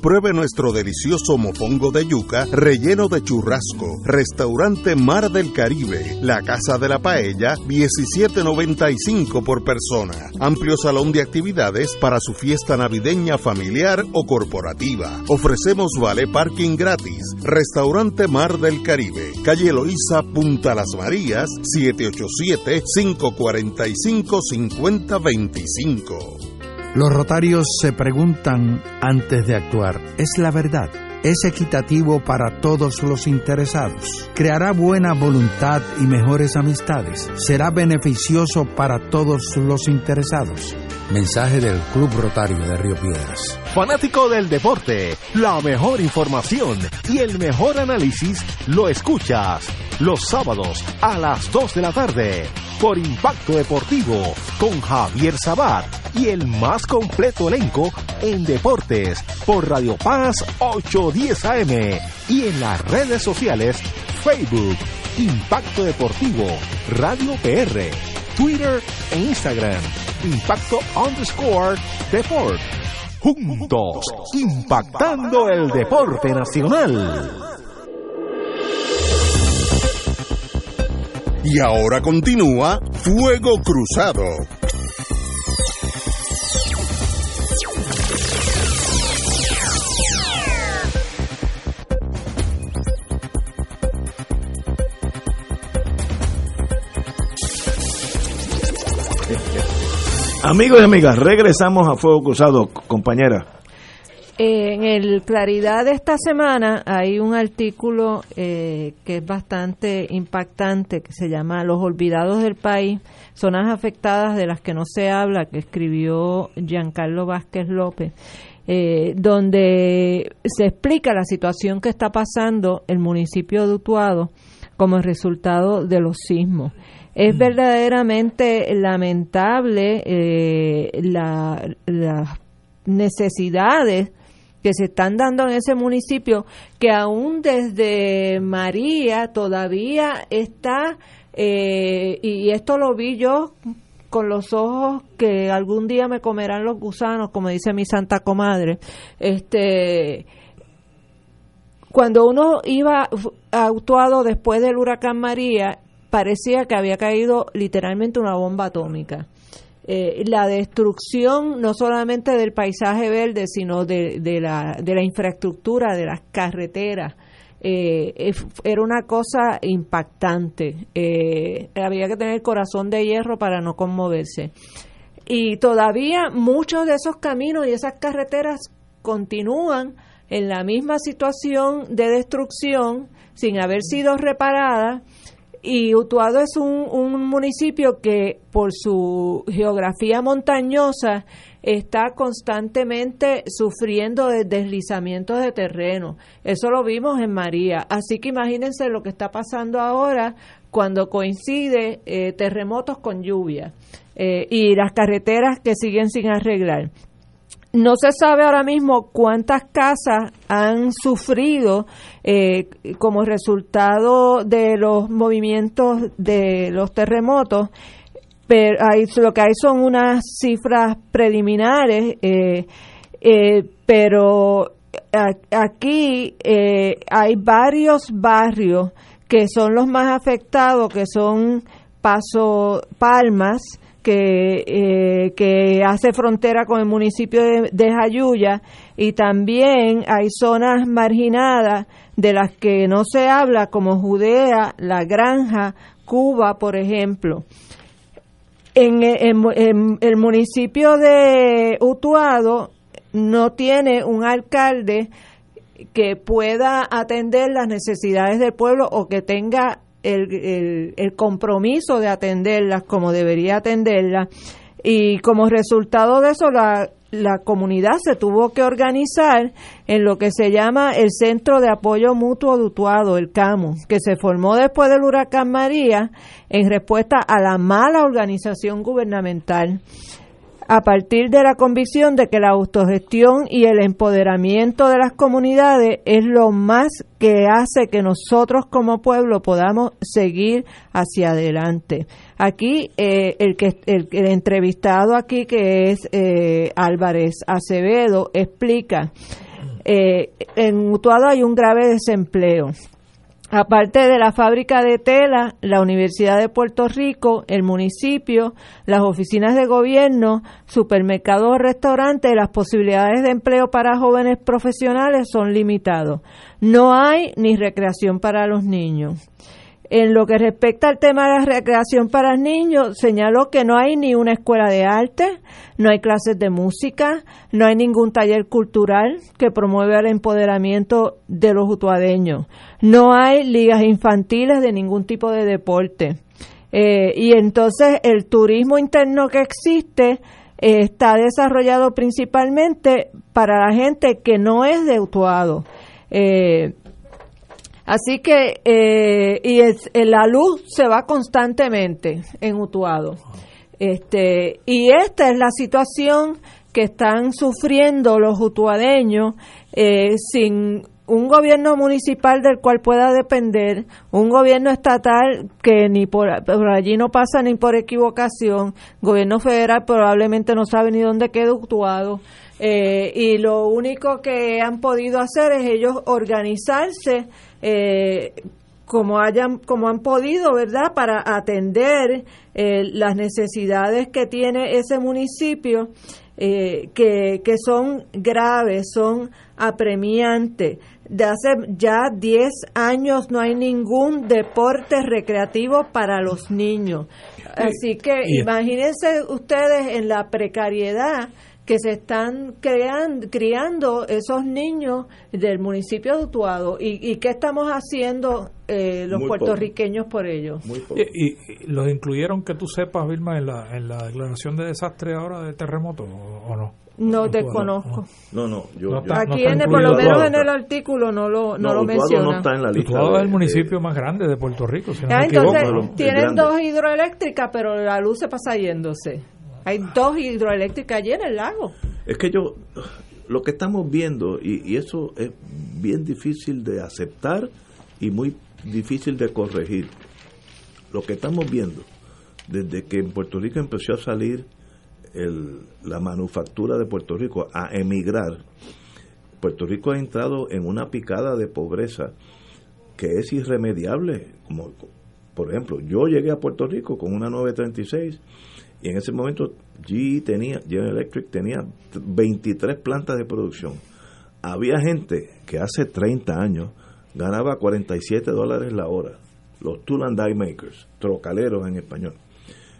Pruebe nuestro delicioso mofongo de yuca relleno de churrasco. Restaurante Mar del Caribe, la Casa de la Paella, 17.95 por persona. Amplio salón de actividades para su fiesta navideña familiar o corporativa. Ofrecemos vale parking gratis. Restaurante Mar del Caribe, calle Eloísa, Punta Las Marías, 787-545-5025. Los rotarios se preguntan antes de actuar, ¿es la verdad? ¿Es equitativo para todos los interesados? ¿Creará buena voluntad y mejores amistades? ¿Será beneficioso para todos los interesados? Mensaje del Club Rotario de Río Piedras. Fanático del deporte, la mejor información y el mejor análisis lo escuchas los sábados a las 2 de la tarde por Impacto Deportivo con Javier Sabat y el más completo elenco en deportes por Radio Paz 810 AM y en las redes sociales Facebook Impacto Deportivo Radio PR Twitter e Instagram Impacto underscore Deport juntos impactando el deporte nacional. Y ahora continúa Fuego Cruzado. Amigos y amigas, regresamos a Fuego Cruzado, compañera. En el Claridad de esta semana hay un artículo eh, que es bastante impactante que se llama Los olvidados del país, zonas afectadas de las que no se habla, que escribió Giancarlo Vázquez López, eh, donde se explica la situación que está pasando el municipio de Utuado como resultado de los sismos. Es verdaderamente lamentable eh, la- las necesidades que se están dando en ese municipio, que aún desde María todavía está, eh, y esto lo vi yo con los ojos que algún día me comerán los gusanos, como dice mi santa comadre, este cuando uno iba actuado después del huracán María, parecía que había caído literalmente una bomba atómica. Eh, la destrucción no solamente del paisaje verde, sino de, de la, de la infraestructura, de las carreteras, eh, era una cosa impactante. Eh, había que tener corazón de hierro para no conmoverse. Y todavía muchos de esos caminos y esas carreteras continúan en la misma situación de destrucción sin haber sido reparadas y Utuado es un, un municipio que por su geografía montañosa está constantemente sufriendo de deslizamientos de terreno. Eso lo vimos en María. Así que imagínense lo que está pasando ahora cuando coincide eh, terremotos con lluvia eh, y las carreteras que siguen sin arreglar. No se sabe ahora mismo cuántas casas han sufrido eh, como resultado de los movimientos de los terremotos, pero hay, lo que hay son unas cifras preliminares, eh, eh, pero aquí hay varios barrios que son los más afectados, que son Paso Palmas, que, eh, que hace frontera con el municipio de, de Jayuya y también hay zonas marginadas de las que no se habla como Judea, La Granja, Cuba, por ejemplo. En, el municipio de Utuado no tiene un alcalde que pueda atender las necesidades del pueblo o que tenga el, el- compromiso de atenderlas como debería atenderlas. Y como resultado de eso, la, la comunidad se tuvo que organizar en lo que se llama el Centro de Apoyo Mutuo de Utuado, el CAMU, que se formó después del huracán María en respuesta a la mala organización gubernamental a partir de la convicción de que la autogestión y el empoderamiento de las comunidades es lo más que hace que nosotros como pueblo podamos seguir hacia adelante. Aquí eh, el que el, el entrevistado aquí que es eh, Álvarez Acevedo explica eh, en Utuado hay un grave desempleo. Aparte de la fábrica de tela, la Universidad de Puerto Rico, el municipio, las oficinas de gobierno, supermercados, restaurantes, las posibilidades de empleo para jóvenes profesionales son limitados. No hay ni recreación para los niños. En lo que respecta al tema de la recreación para niños, señaló que no hay ni una escuela de arte, no hay clases de música, no hay ningún taller cultural que promueva el empoderamiento de los utuadeños, no hay ligas infantiles de ningún tipo de deporte. Eh, y entonces el turismo interno que existe eh, está desarrollado principalmente para la gente que no es de Utuado. Eh, Así que, eh, y es, eh, la luz se va constantemente en Utuado. Este, y esta es la situación que están sufriendo los utuadeños eh, sin un gobierno municipal del cual pueda depender, un gobierno estatal que ni por, allí no pasa ni por equivocación, gobierno federal probablemente no sabe ni dónde queda Utuado, eh, y lo único que han podido hacer es ellos organizarse eh, como hayan como han podido verdad para atender eh, las necesidades que tiene ese municipio eh, que, que son graves son apremiantes. De hace ya 10 años no hay ningún deporte recreativo para los niños. Así que imagínense ustedes en la precariedad que se están creando, criando esos niños del municipio de Utuado y, y qué estamos haciendo eh, los Muy puertorriqueños por ellos. ¿Y, y, y los incluyeron que tú sepas, Vilma, en la, en la declaración de desastre ahora de terremoto o, o no? No desconozco. No, no, yo, No yo- está- Aquí está en el- por lo menos en el artículo no lo, no lo menciona. Utuado es el municipio más grande de Puerto Rico, si no Ah, entonces equivoco. tienen dos hidroeléctricas, pero la luz se pasa yéndose. Hay dos hidroeléctricas allí en el lago. Es que yo, lo que estamos viendo, y, eso es bien difícil de aceptar y muy difícil de corregir, lo que estamos viendo, desde que en Puerto Rico empezó a salir la manufactura de Puerto Rico, a emigrar, Puerto Rico ha entrado en una picada de pobreza que es irremediable. Como, por ejemplo, yo llegué a Puerto Rico con una 936 y en ese momento GE tenía, General Electric tenía 23 plantas de producción. Había gente que hace 30 años ganaba 47 dólares la hora, los tool and die makers, trocaleros en español.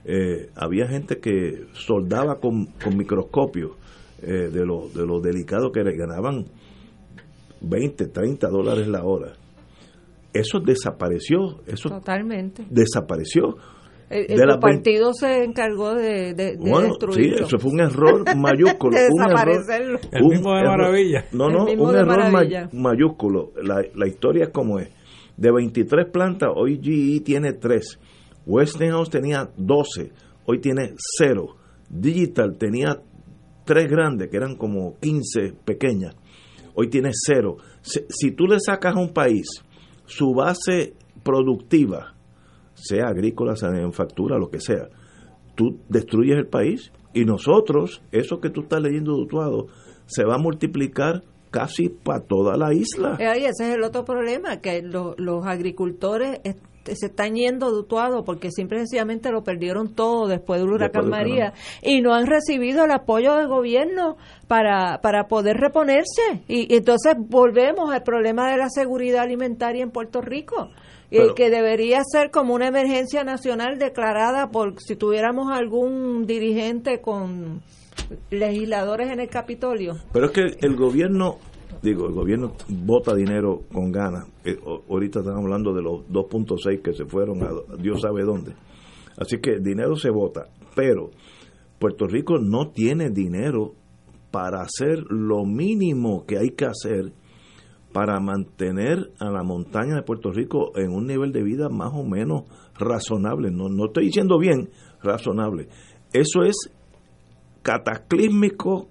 Eh, había gente que soldaba con, con microscopio eh, de, lo, de lo delicado que era, ganaban 20, 30 dólares la hora. Eso desapareció, eso Totalmente. desapareció. El, De el las partido se encargó de, de, de Bueno, sí, destruirlo. eso fue un error mayúsculo. De un error- desaparecerlo. El un mismo de error- Maravilla. No, El no, un error ma- Maravilla. mayúsculo. La, la historia es como es. De 23 plantas, hoy GE tiene 3. Westinghouse tenía 12, hoy tiene 0. Digital tenía 3 grandes, que eran como 15 pequeñas, hoy tiene 0. Si, si tú le sacas a un país su base productiva, sea agrícola, sea manufactura, lo que sea, tú destruyes el país y nosotros, eso que tú estás leyendo de Utuado, se va a multiplicar casi para toda la isla. Eh, ese es el otro problema, que lo- los agricultores se están yendo de Utuado porque simple y sencillamente lo perdieron todo después del huracán Después María y no han recibido el apoyo del gobierno para, para poder reponerse. Y, y entonces volvemos al problema de la seguridad alimentaria en Puerto Rico. eh, Pero- que debería ser como una emergencia nacional declarada por si tuviéramos algún dirigente con legisladores en el Capitolio. Pero es que el gobierno, digo, el gobierno bota dinero con ganas. Eh, ahorita estamos hablando de los 2.6 que se fueron a Dios sabe dónde. Así que dinero se vota. Pero Puerto Rico no tiene dinero para hacer lo mínimo que hay que hacer para mantener a la montaña de Puerto Rico en un nivel de vida más o menos razonable. No, no estoy diciendo bien, razonable. Eso es cataclísmico,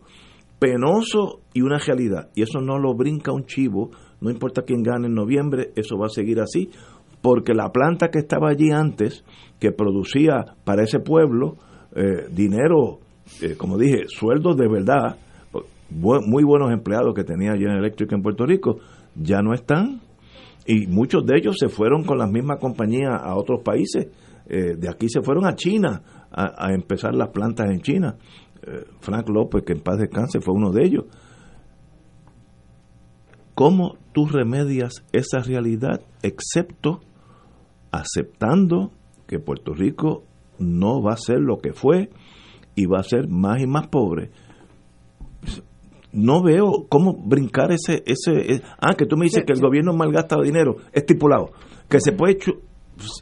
penoso y una realidad. Y eso no lo brinca un chivo, no importa quién gane en noviembre, eso va a seguir así, porque la planta que estaba allí antes, que producía para ese pueblo eh, dinero, eh, como dije, sueldos de verdad, muy buenos empleados que tenía General Electric en Puerto Rico, ya no están. Y muchos de ellos se fueron con las mismas compañías a otros países. Eh, de aquí se fueron a China a empezar las plantas en China. Eh, Frank López, que en paz descanse, fue uno de ellos. ¿Cómo tú remedias esa realidad excepto aceptando que Puerto Rico no va a ser lo que fue y va a ser más y más pobre? No veo cómo brincar ese... ese eh, ah, que tú me dices que el gobierno malgasta dinero, estipulado. Que se puede...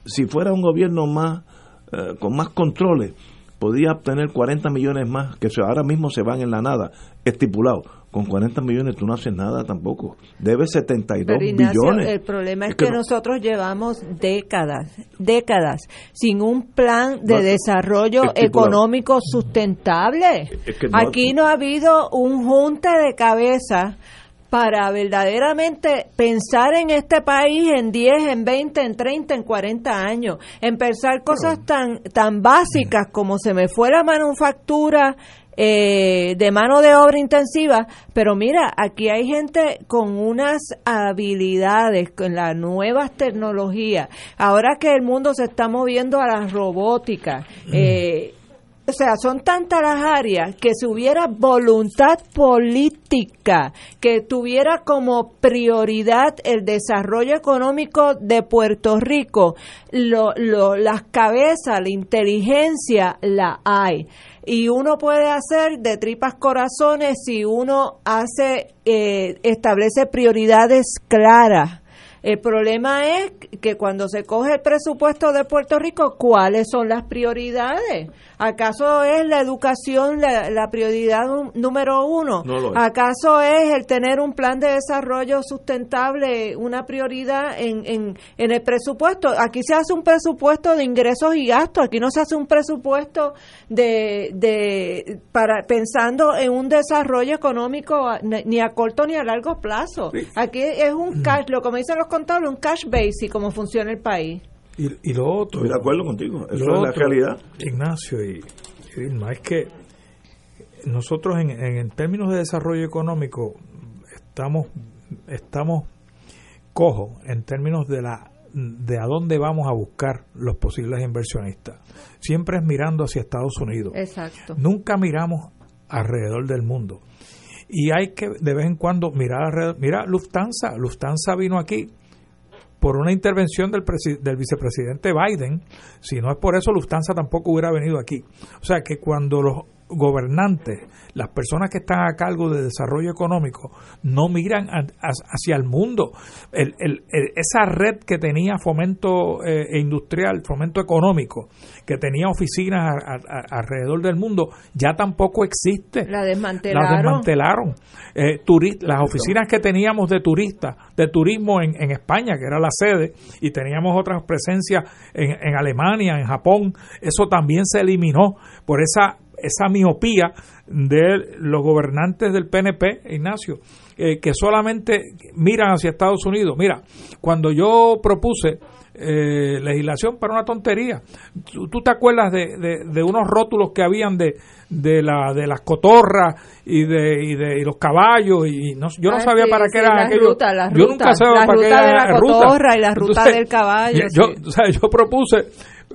Si fuera un gobierno más eh, con más controles, podría obtener 40 millones más, que ahora mismo se van en la nada, estipulado. Con 40 millones tú no haces nada tampoco. Debes 72 Pero Ignacio, billones. el problema es, Es que, que no- nosotros llevamos décadas, décadas, sin un plan de No, desarrollo estipulado. económico sustentable. Es que no- Aquí no ha habido un junte de cabeza para verdaderamente pensar en este país en 10, en 20, en 30, en 40 años, en pensar cosas tan tan básicas como se me fue la manufactura eh, de mano de obra intensiva, pero mira, aquí hay gente con unas habilidades, con las nuevas tecnologías. Ahora que el mundo se está moviendo a la robótica, eh, o sea, son tantas las áreas que si hubiera voluntad política, que tuviera como prioridad el desarrollo económico de Puerto Rico, lo, lo, las cabezas, la inteligencia la hay. Y uno puede hacer de tripas corazones si uno hace, eh, establece prioridades claras el problema es que cuando se coge el presupuesto de Puerto Rico, ¿cuáles son las prioridades? ¿Acaso es la educación la, prioridad número uno? ¿Acaso es el tener un plan de desarrollo sustentable una prioridad en, en, en el presupuesto? Aquí se hace un presupuesto de ingresos y gastos, aquí no se hace un presupuesto de, de para pensando en un desarrollo económico ni a corto ni a largo plazo. Aquí es un cash, lo como dicen los contables, un cash basic como funciona el país. Y, lo otro. Estoy de acuerdo contigo. Eso es la realidad. Ignacio y, Irma, es que nosotros en, en, términos de desarrollo económico estamos estamos cojos en términos de la de a dónde vamos a buscar los posibles inversionistas. Siempre es mirando hacia Estados Unidos. Exacto. Nunca miramos alrededor del mundo. Y hay que de vez en cuando mirar alrededor. Mira, Lufthansa. Lufthansa vino aquí por una intervención del, del vicepresidente Biden. Si no es por eso, Lufthansa tampoco hubiera venido aquí. O sea que cuando los gobernantes, las personas que están a cargo de desarrollo económico, no miran hacia el mundo. El, el, esa red que tenía fomento eh, industrial, fomento económico, que tenía oficinas alrededor del mundo, ya tampoco existe. La desmantelaron. La desmantelaron. Eh, las oficinas que teníamos de turistas, de turismo en, en, España, que era la sede, y teníamos otras presencias en, en Alemania, en Japón, eso también se eliminó por esa esa miopía de los gobernantes del PNP, Ignacio, eh, que solamente miran hacia Estados Unidos. Mira, cuando yo propuse eh, legislación para una tontería, ¿tú, te acuerdas de, de, unos rótulos que habían de, de, la, de las cotorras y de, y de los caballos? y no, Yo no ah, sabía para qué era aquello. yo nunca sabía para qué era la cotorra y la ruta del caballo. Yo, yo propuse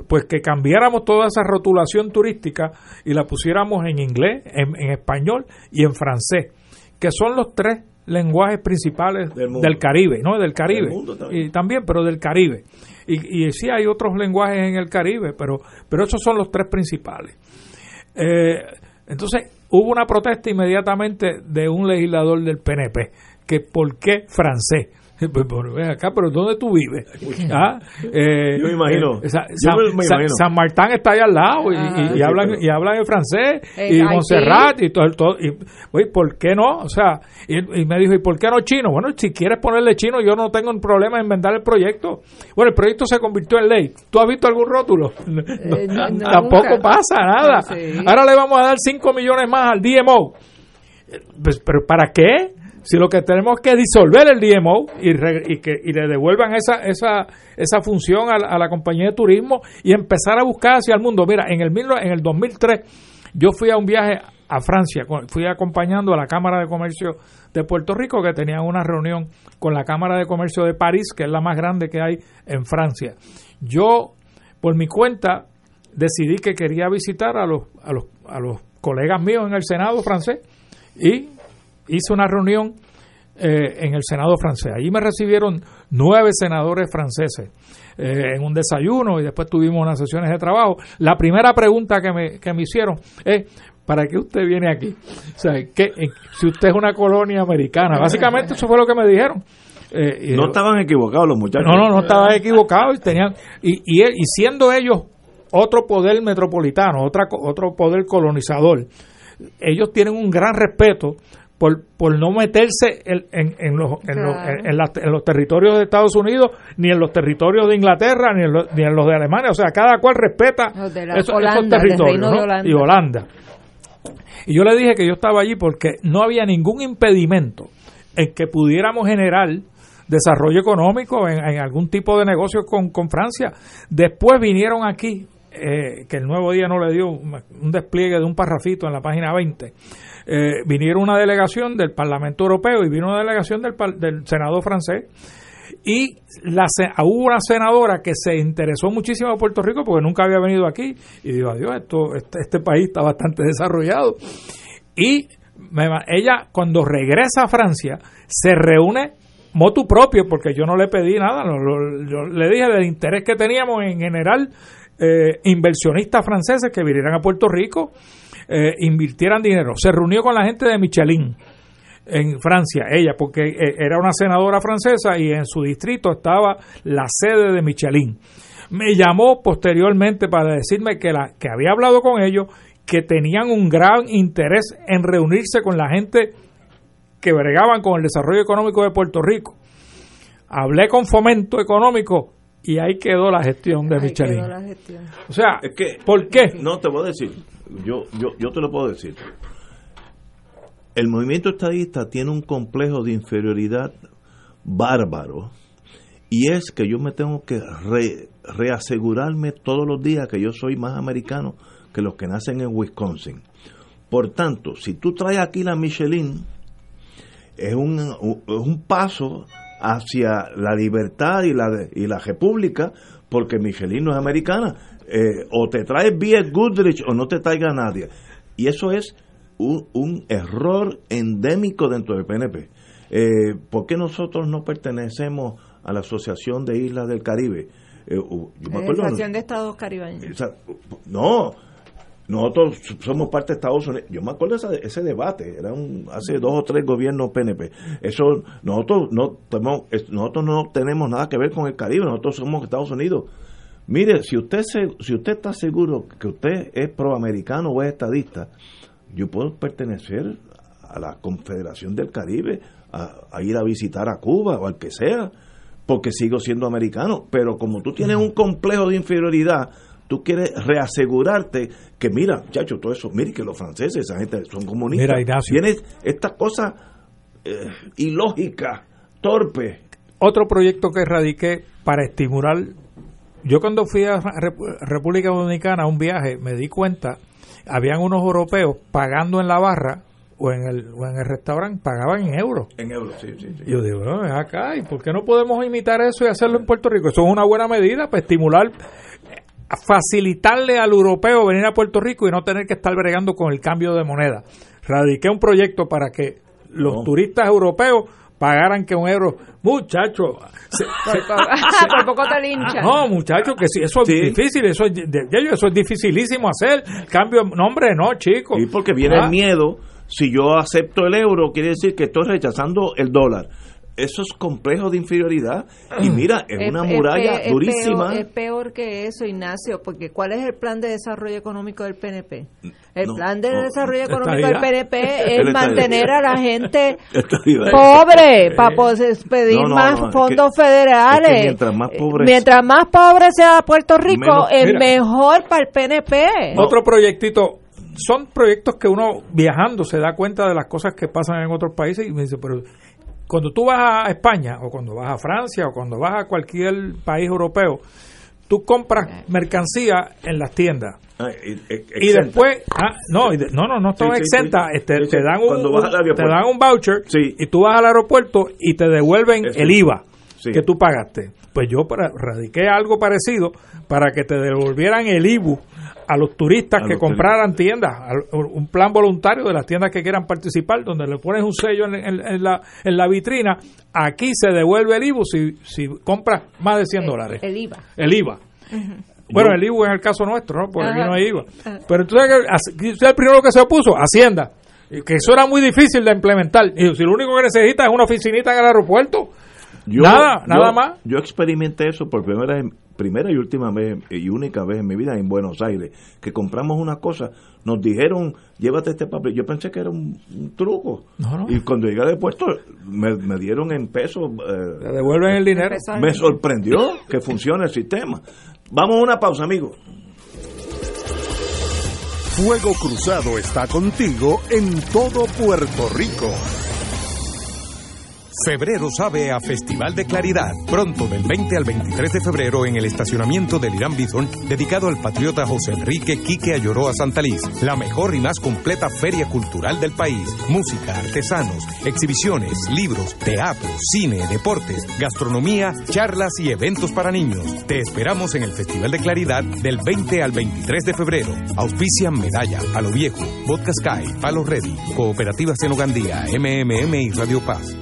pues que cambiáramos toda esa rotulación turística y la pusiéramos en inglés, en, español y en francés, que son los tres lenguajes principales del, Caribe, ¿no? Del Caribe. también. Y también, pero del Caribe. Y, y, sí hay otros lenguajes en el Caribe, pero, pero esos son los tres principales. Eh, entonces, hubo una protesta inmediatamente de un legislador del PNP, que ¿por qué francés? Pues, pues acá, pero ¿dónde tú vives? ¿Ah? Eh, yo me imagino. Eh, San, Martín está ahí al lado y, ah, hablan y hablan en francés y Montserrat y todo, todo y oye, ¿por qué no? O sea, y, me dijo, ¿y por qué no chino? Bueno, si quieres ponerle chino, yo no tengo un problema en vender el proyecto. Bueno, el proyecto se convirtió en ley. ¿Tú has visto algún rótulo? Eh, tampoco pasa nada. Ahora le vamos a dar 5 millones más al DMO. Pues, ¿Pero para qué? Si lo que tenemos que disolver el DMO y, que, le devuelvan esa, esa, esa función a la, compañía de turismo y empezar a buscar hacia el mundo. Mira, en el, en el 2003 yo fui a un viaje a Francia, fui acompañando a la Cámara de Comercio de Puerto Rico que tenía una reunión con la Cámara de Comercio de París, que es la más grande que hay en Francia. Yo, por mi cuenta, decidí que quería visitar a los, a los, a los colegas míos en el Senado francés y hice una reunión eh, en el Senado francés. Allí me recibieron nueve senadores franceses eh, en un desayuno y después tuvimos unas sesiones de trabajo. La primera pregunta que me, que me hicieron es, ¿para qué usted viene aquí? O sea, que, si usted es una colonia americana. Básicamente eso fue lo que me dijeron. Eh, no estaban equivocados los muchachos. No, no, no estaban equivocados. Y, tenían, y, y, y siendo ellos otro poder metropolitano, otra, otro poder colonizador, ellos tienen un gran respeto por, por no meterse en, en, los, en, los, territorios de Estados Unidos, ni en los territorios de Inglaterra, ni en, los, ni en los de Alemania. O sea, cada cual respeta esos, territorios. Y Holanda. Y yo le dije que yo estaba allí porque no había ningún impedimento en que pudiéramos generar desarrollo económico en, algún tipo de negocio con, con Francia. Después vinieron aquí eh, que el nuevo día no le dio un despliegue de un parrafito en la página 20. Eh, vinieron una delegación del Parlamento Europeo y vino una delegación del, del Senado francés y la, hubo una senadora que se interesó muchísimo a Puerto Rico porque nunca había venido aquí y dijo, adiós, esto, este, este país está bastante desarrollado. Y ella cuando regresa a Francia se reúne motu propio porque yo no le pedí nada, yo le dije del interés que teníamos en general eh, inversionistas franceses que vinieran a Puerto Rico, eh, invirtieran dinero. Se reunió con la gente de Michelin en Francia, ella, porque eh, era una senadora francesa y en su distrito estaba la sede de Michelin. Me llamó posteriormente para decirme que, la, que había hablado con ellos, que tenían un gran interés en reunirse con la gente que bregaban con el desarrollo económico de Puerto Rico. Hablé con Fomento Económico y ahí quedó la gestión de Michelin. O sea, es que, ¿por qué? No te voy a decir, yo, yo, yo te lo puedo decir el movimiento estadista tiene un complejo de inferioridad bárbaro y es que yo me tengo que reasegurarme todos los días que yo soy más americano que los que nacen en Wisconsin. Por tanto, si tú traes aquí la Michelin, es un, un paso hacia la libertad y la, y la república, porque Michelin no es americana. Eh, o te traes B. Goodrich o no te traiga nadie. Y eso es un, error endémico dentro del PNP. Eh, ¿Por qué nosotros no pertenecemos a la Asociación de Islas del Caribe? Eh, la Asociación de Estados Caribeños. no, nosotros somos parte de Estados Unidos. Yo me acuerdo de ese, debate, era un, hace dos o tres gobiernos PNP. Eso nosotros no tenemos, nosotros no tenemos nada que ver con el Caribe, nosotros somos Estados Unidos. Mire, si usted se, si usted está seguro que usted es proamericano o es estadista, yo puedo pertenecer a la Confederación del Caribe, a, ir a visitar a Cuba o al que sea, porque sigo siendo americano. Pero como tú tienes un complejo de inferioridad, tú quieres reasegurarte que, mira, chacho, todo eso, mire que los franceses, esa gente son comunistas. Mira, Tienes esta cosa eh, ilógica, torpe. Otro proyecto que radiqué para estimular. Yo cuando fui a República Dominicana a un viaje me di cuenta habían unos europeos pagando en la barra o en el, o en el restaurante, pagaban en euros. En euros, sí, sí. yo digo, no, es acá, ¿y por qué no podemos imitar eso y hacerlo en Puerto Rico? Eso es una buena medida para estimular, facilitarle al europeo venir a Puerto Rico y no tener que estar bregando con el cambio de moneda. Radiqué un proyecto para que los turistas europeos pagaran que un euro, muchacho, por poco te lincha. No, muchacho, que si eso es difícil, eso es, eso es dificilísimo hacer. Cambio, no, hombre, no, chico. Y porque viene el ah. miedo, si yo acepto el euro, quiere decir que estoy rechazando el dólar eso es complejo de inferioridad y mira, es, una muralla durísima. Es peor, que eso, Ignacio, porque ¿cuál es el plan de desarrollo económico del PNP? El plan de desarrollo económico del PNP es mantener a la gente pobre para poder pedir más fondos federales. mientras más pobre mientras más pobre sea Puerto Rico, es mejor para el PNP. Otro proyectito son proyectos que uno viajando se da cuenta de las cosas que pasan en otros países y me dice, pero cuando tú vas a España o cuando vas a Francia o cuando vas a cualquier país europeo, tú compras mercancía en las tiendas. y después, ah, no, no, no, no está exenta, este, te, dan un, te dan un voucher y tú vas al aeropuerto y te devuelven el IVA que tú pagaste. Pues yo radiqué algo parecido para que te devolvieran el IBU a los turistas que compraran tiendas, un plan voluntario de las tiendas que quieran participar, donde le pones un sello en, la, en la vitrina, aquí se devuelve el IVA si, si compras más de 100 dólares. El IVA. El IVA. Bueno, el IVA es el caso nuestro, ¿no? Porque aquí no hay IVA. Pero entonces, el primero que se opuso? Hacienda. Que eso era muy difícil de implementar. Y si lo único que necesita es una oficinita en el aeropuerto, nada, nada más. Yo experimenté eso por primera vez primera y última vez y única vez en mi vida en Buenos Aires, que compramos una cosa, nos dijeron, llévate este papel. Yo pensé que era un, truco. Y cuando llegué al puesto, me, dieron en pesos. Eh, devuelven el dinero. Me sorprendió que funcione el sistema. Vamos a una pausa, amigos. Fuego Cruzado está contigo en todo Puerto Rico. Febrero sabe a Festival de Claridad. Pronto, del 20 al 23 de febrero, en el estacionamiento del Irán Bison, dedicado al patriota José Enrique Quique Ayoroa Santaliz. La mejor y más completa feria cultural del país. Música, artesanos, exhibiciones, libros, teatro, cine, deportes, gastronomía, charlas y eventos para niños. Te esperamos en el Festival de Claridad del 20 al 23 de febrero. Auspician Medalla, Palo Viejo, Vodka Sky, Palo Ready, Cooperativa Senogandía, MMM y Radio Paz.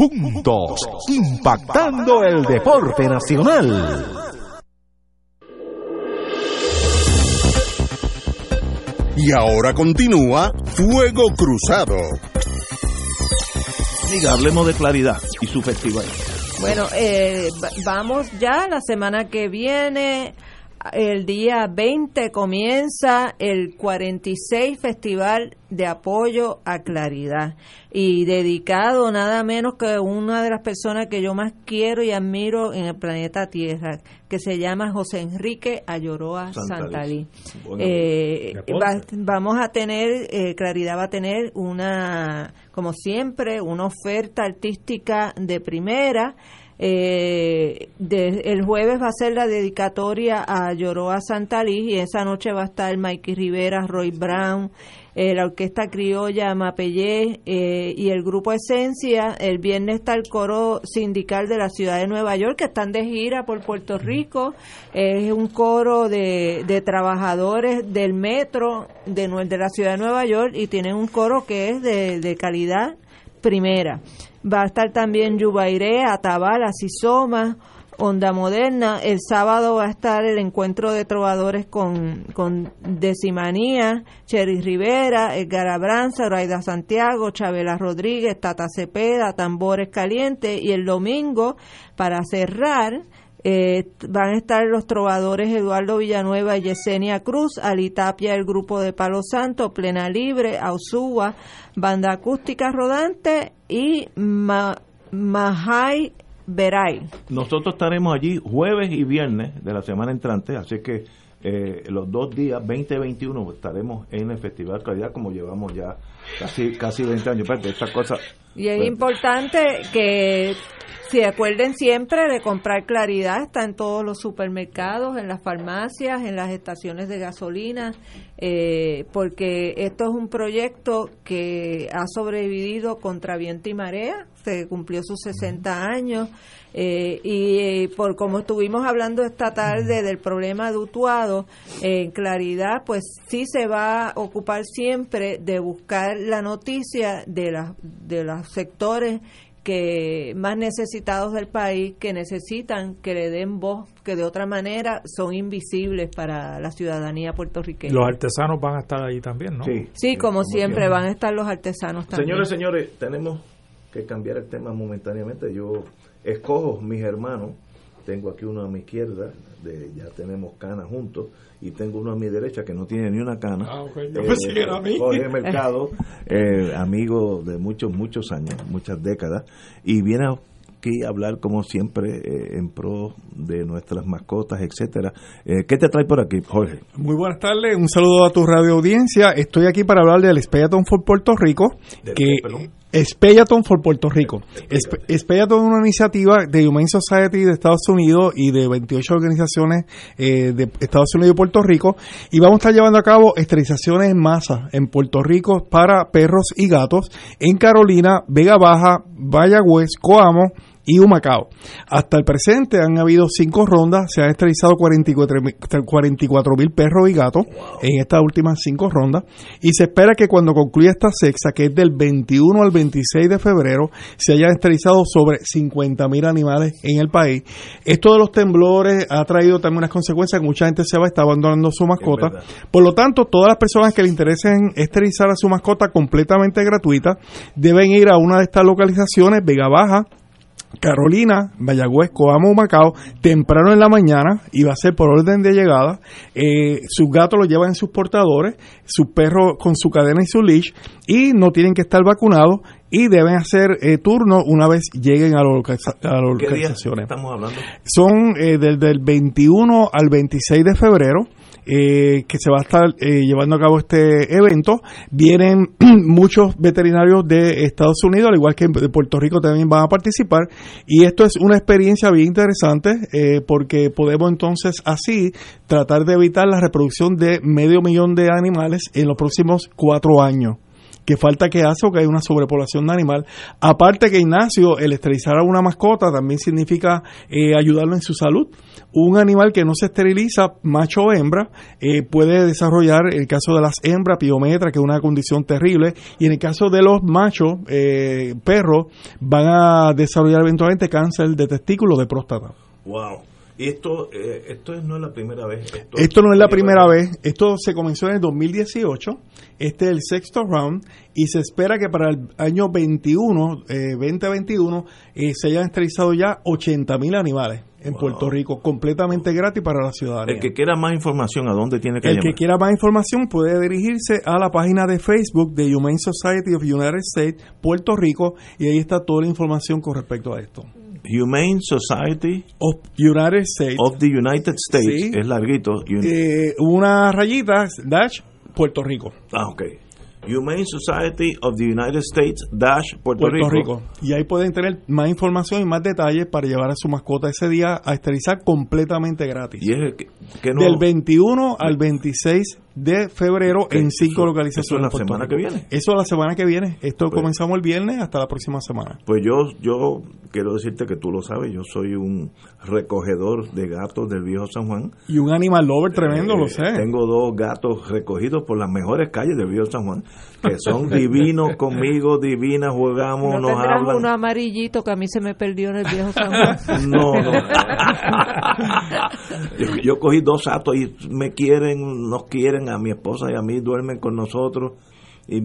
juntos, impactando el deporte nacional. Y ahora continúa Fuego Cruzado. Amiga, hablemos de claridad y su festival. Bueno, eh, vamos ya la semana que viene el día 20 comienza el 46 Festival de Apoyo a Claridad y dedicado nada menos que una de las personas que yo más quiero y admiro en el planeta Tierra, que se llama José Enrique Ayoroa Santalí. Eh, vamos a tener, eh, Claridad va a tener una, como siempre, una oferta artística de primera. Eh, el jueves va a ser la dedicatoria a Lloroa Santalí y esa noche va a estar Mikey Rivera, Roy Brown, eh, la Orquesta Criolla Mapellé eh, y el Grupo Esencia. El viernes está el coro sindical de la ciudad de Nueva York que están de gira por Puerto Rico. Es un coro de, de trabajadores del metro de, de la ciudad de Nueva York y tienen un coro que es de, de calidad primera. Va a estar también Yubairé, Atabal, Asisoma, Onda Moderna. El sábado va a estar el encuentro de trovadores con, con Decimanía, Cheris Rivera, Edgar Abranza, Raida Santiago, Chabela Rodríguez, Tata Cepeda, Tambores Calientes. Y el domingo, para cerrar, eh, van a estar los trovadores Eduardo Villanueva y Yesenia Cruz, Alitapia, el grupo de Palo Santo, Plena Libre, Ausúa, Banda Acústica Rodante y Mahai Beray. Nosotros estaremos allí jueves y viernes de la semana entrante, así que eh, los dos días, 20 y 21, estaremos en el Festival Calidad como llevamos ya casi casi 20 años. Esta cosa, y es importante que se acuerden siempre de comprar claridad, está en todos los supermercados, en las farmacias, en las estaciones de gasolina, eh, porque esto es un proyecto que ha sobrevivido contra viento y marea, se cumplió sus 60 años, eh, y eh, por como estuvimos hablando esta tarde del problema de Utuado, en claridad, pues sí se va a ocupar siempre de buscar la noticia de, la, de los sectores que más necesitados del país, que necesitan que le den voz, que de otra manera son invisibles para la ciudadanía puertorriqueña. Los artesanos van a estar ahí también, ¿no? Sí, como, siempre, van a estar los artesanos también. Señores, señores, tenemos que cambiar el tema momentáneamente. Yo escojo mis hermanos, tengo aquí uno a mi izquierda, de, ya tenemos canas juntos, y tengo uno a mi derecha que no tiene ni una cana. Ah, eh, Jorge Mercado, eh, amigo de muchos, muchos años, muchas décadas, y viene aquí a hablar como siempre eh, en pro de nuestras mascotas, etcétera. Eh, ¿Qué te trae por aquí, Jorge? Muy buenas tardes, un saludo a tu radio audiencia. Estoy aquí para hablar del Speyaton for Puerto Rico, que Speyaton for Puerto Rico. Speyaton es una iniciativa de Humane Society de Estados Unidos y de 28 organizaciones eh, de Estados Unidos y Puerto Rico y vamos a estar llevando a cabo esterilizaciones en masa en Puerto Rico para perros y gatos en Carolina, Vega Baja, Vallagüez, Coamo, y Humacao. Hasta el presente han habido cinco rondas, se han esterilizado 44 mil perros y gatos en estas últimas cinco rondas y se espera que cuando concluya esta sexta, que es del 21 al 26 de febrero, se hayan esterilizado sobre 50 mil animales en el país. Esto de los temblores ha traído también unas consecuencias que mucha gente se va a estar abandonando su mascota. Por lo tanto, todas las personas que le interesen esterilizar a su mascota completamente gratuita deben ir a una de estas localizaciones, Vega Baja, Carolina, Mayagüez, Coamo, Macao, temprano en la mañana, y va a ser por orden de llegada. Eh, sus gatos los llevan en sus portadores, sus perros con su cadena y su leash, y no tienen que estar vacunados y deben hacer eh, turno una vez lleguen a, las localizaciones. estamos hablando? Son eh, del 21 al 26 de febrero eh, que se va a estar eh, llevando a cabo este evento. Vienen muchos veterinarios de Estados Unidos, al igual que de Puerto Rico también van a participar. Y esto es una experiencia bien interesante eh, porque podemos entonces así tratar de evitar la reproducción de medio millón de animales en los próximos cuatro años que falta que hace o que hay una sobrepoblación de animal. Aparte que Ignacio, el esterilizar a una mascota también significa eh, ayudarlo en su salud. Un animal que no se esteriliza, macho o hembra, eh, puede desarrollar, el caso de las hembras, piometra, que es una condición terrible, y en el caso de los machos, eh, perros, van a desarrollar eventualmente cáncer de testículo de próstata. Wow. Y esto, esto no es la primera vez. Esto, no es la primera vez. Esto se comenzó en el 2018 este es el sexto round y se espera que para el año 21, 2021, eh, eh, se hayan esterilizado ya 80 mil animales en Puerto Rico, completamente gratis para la ciudadanía. El que quiera más información, ¿a dónde tiene que El que quiera más información puede dirigirse a la página de Facebook de Humane Society of United States, Puerto Rico, y ahí está toda la información con respecto a esto. Humane Society of United States of the United States es larguito. Eh, una rayita dash Puerto Rico. Ah, ok. Humane Society of the United States Dash Puerto, Rico. Y ahí pueden tener más información y más detalles para llevar a su mascota ese día a esterilizar completamente gratis. ¿Y es que, Del 21 al 26 de febrero en cinco localizaciones. ¿Eso la semana que viene? Eso la semana que viene. Esto pues- comenzamos el viernes hasta la próxima semana. Pues yo, yo quiero decirte que tú lo sabes, yo soy un recogedor de gatos del viejo San Juan. Y un animal lover tremendo, lo eh, sé. Tengo dos gatos recogidos por las mejores calles del viejo San Juan, que son divinos conmigo, divinas, jugamos, ¿No nos hablan. uno amarillito que a mí se me perdió en el viejo San Juan? no, no. yo, yo cogí dos gatos y me quieren, nos quieren a mi esposa y a mí duermen con nosotros y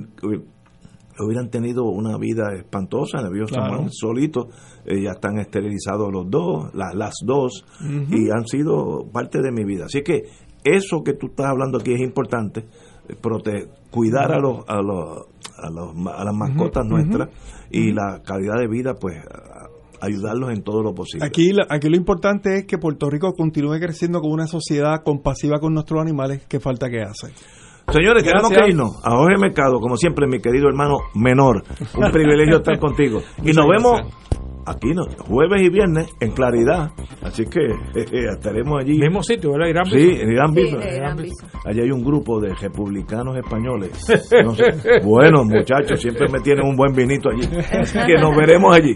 hubieran tenido una vida espantosa en el viejo San solitos, eh, ya están esterilizados los dos, las dos, y han sido parte de mi vida. Así que eso que tú estás hablando aquí es importante, eh, cuidar a los, a los, a, los, a las mascotas nuestras y la calidad de vida, pues ayudarlos en todo lo posible. Aquí, aquí lo importante es que Puerto Rico continúe creciendo como una sociedad compasiva con nuestros animales, que falta que hace. Señores, tenemos que irnos. A Jorge Mercado, como siempre, mi querido hermano menor. Un privilegio estar contigo. Y nos vemos aquí no, jueves y viernes en claridad. Así que eh, estaremos allí. Mismo sitio, ¿verdad? Irán sí, en Irán Bison. Allí hay un grupo de republicanos españoles. bueno, muchachos, siempre me tienen un buen vinito allí. Así que nos veremos allí.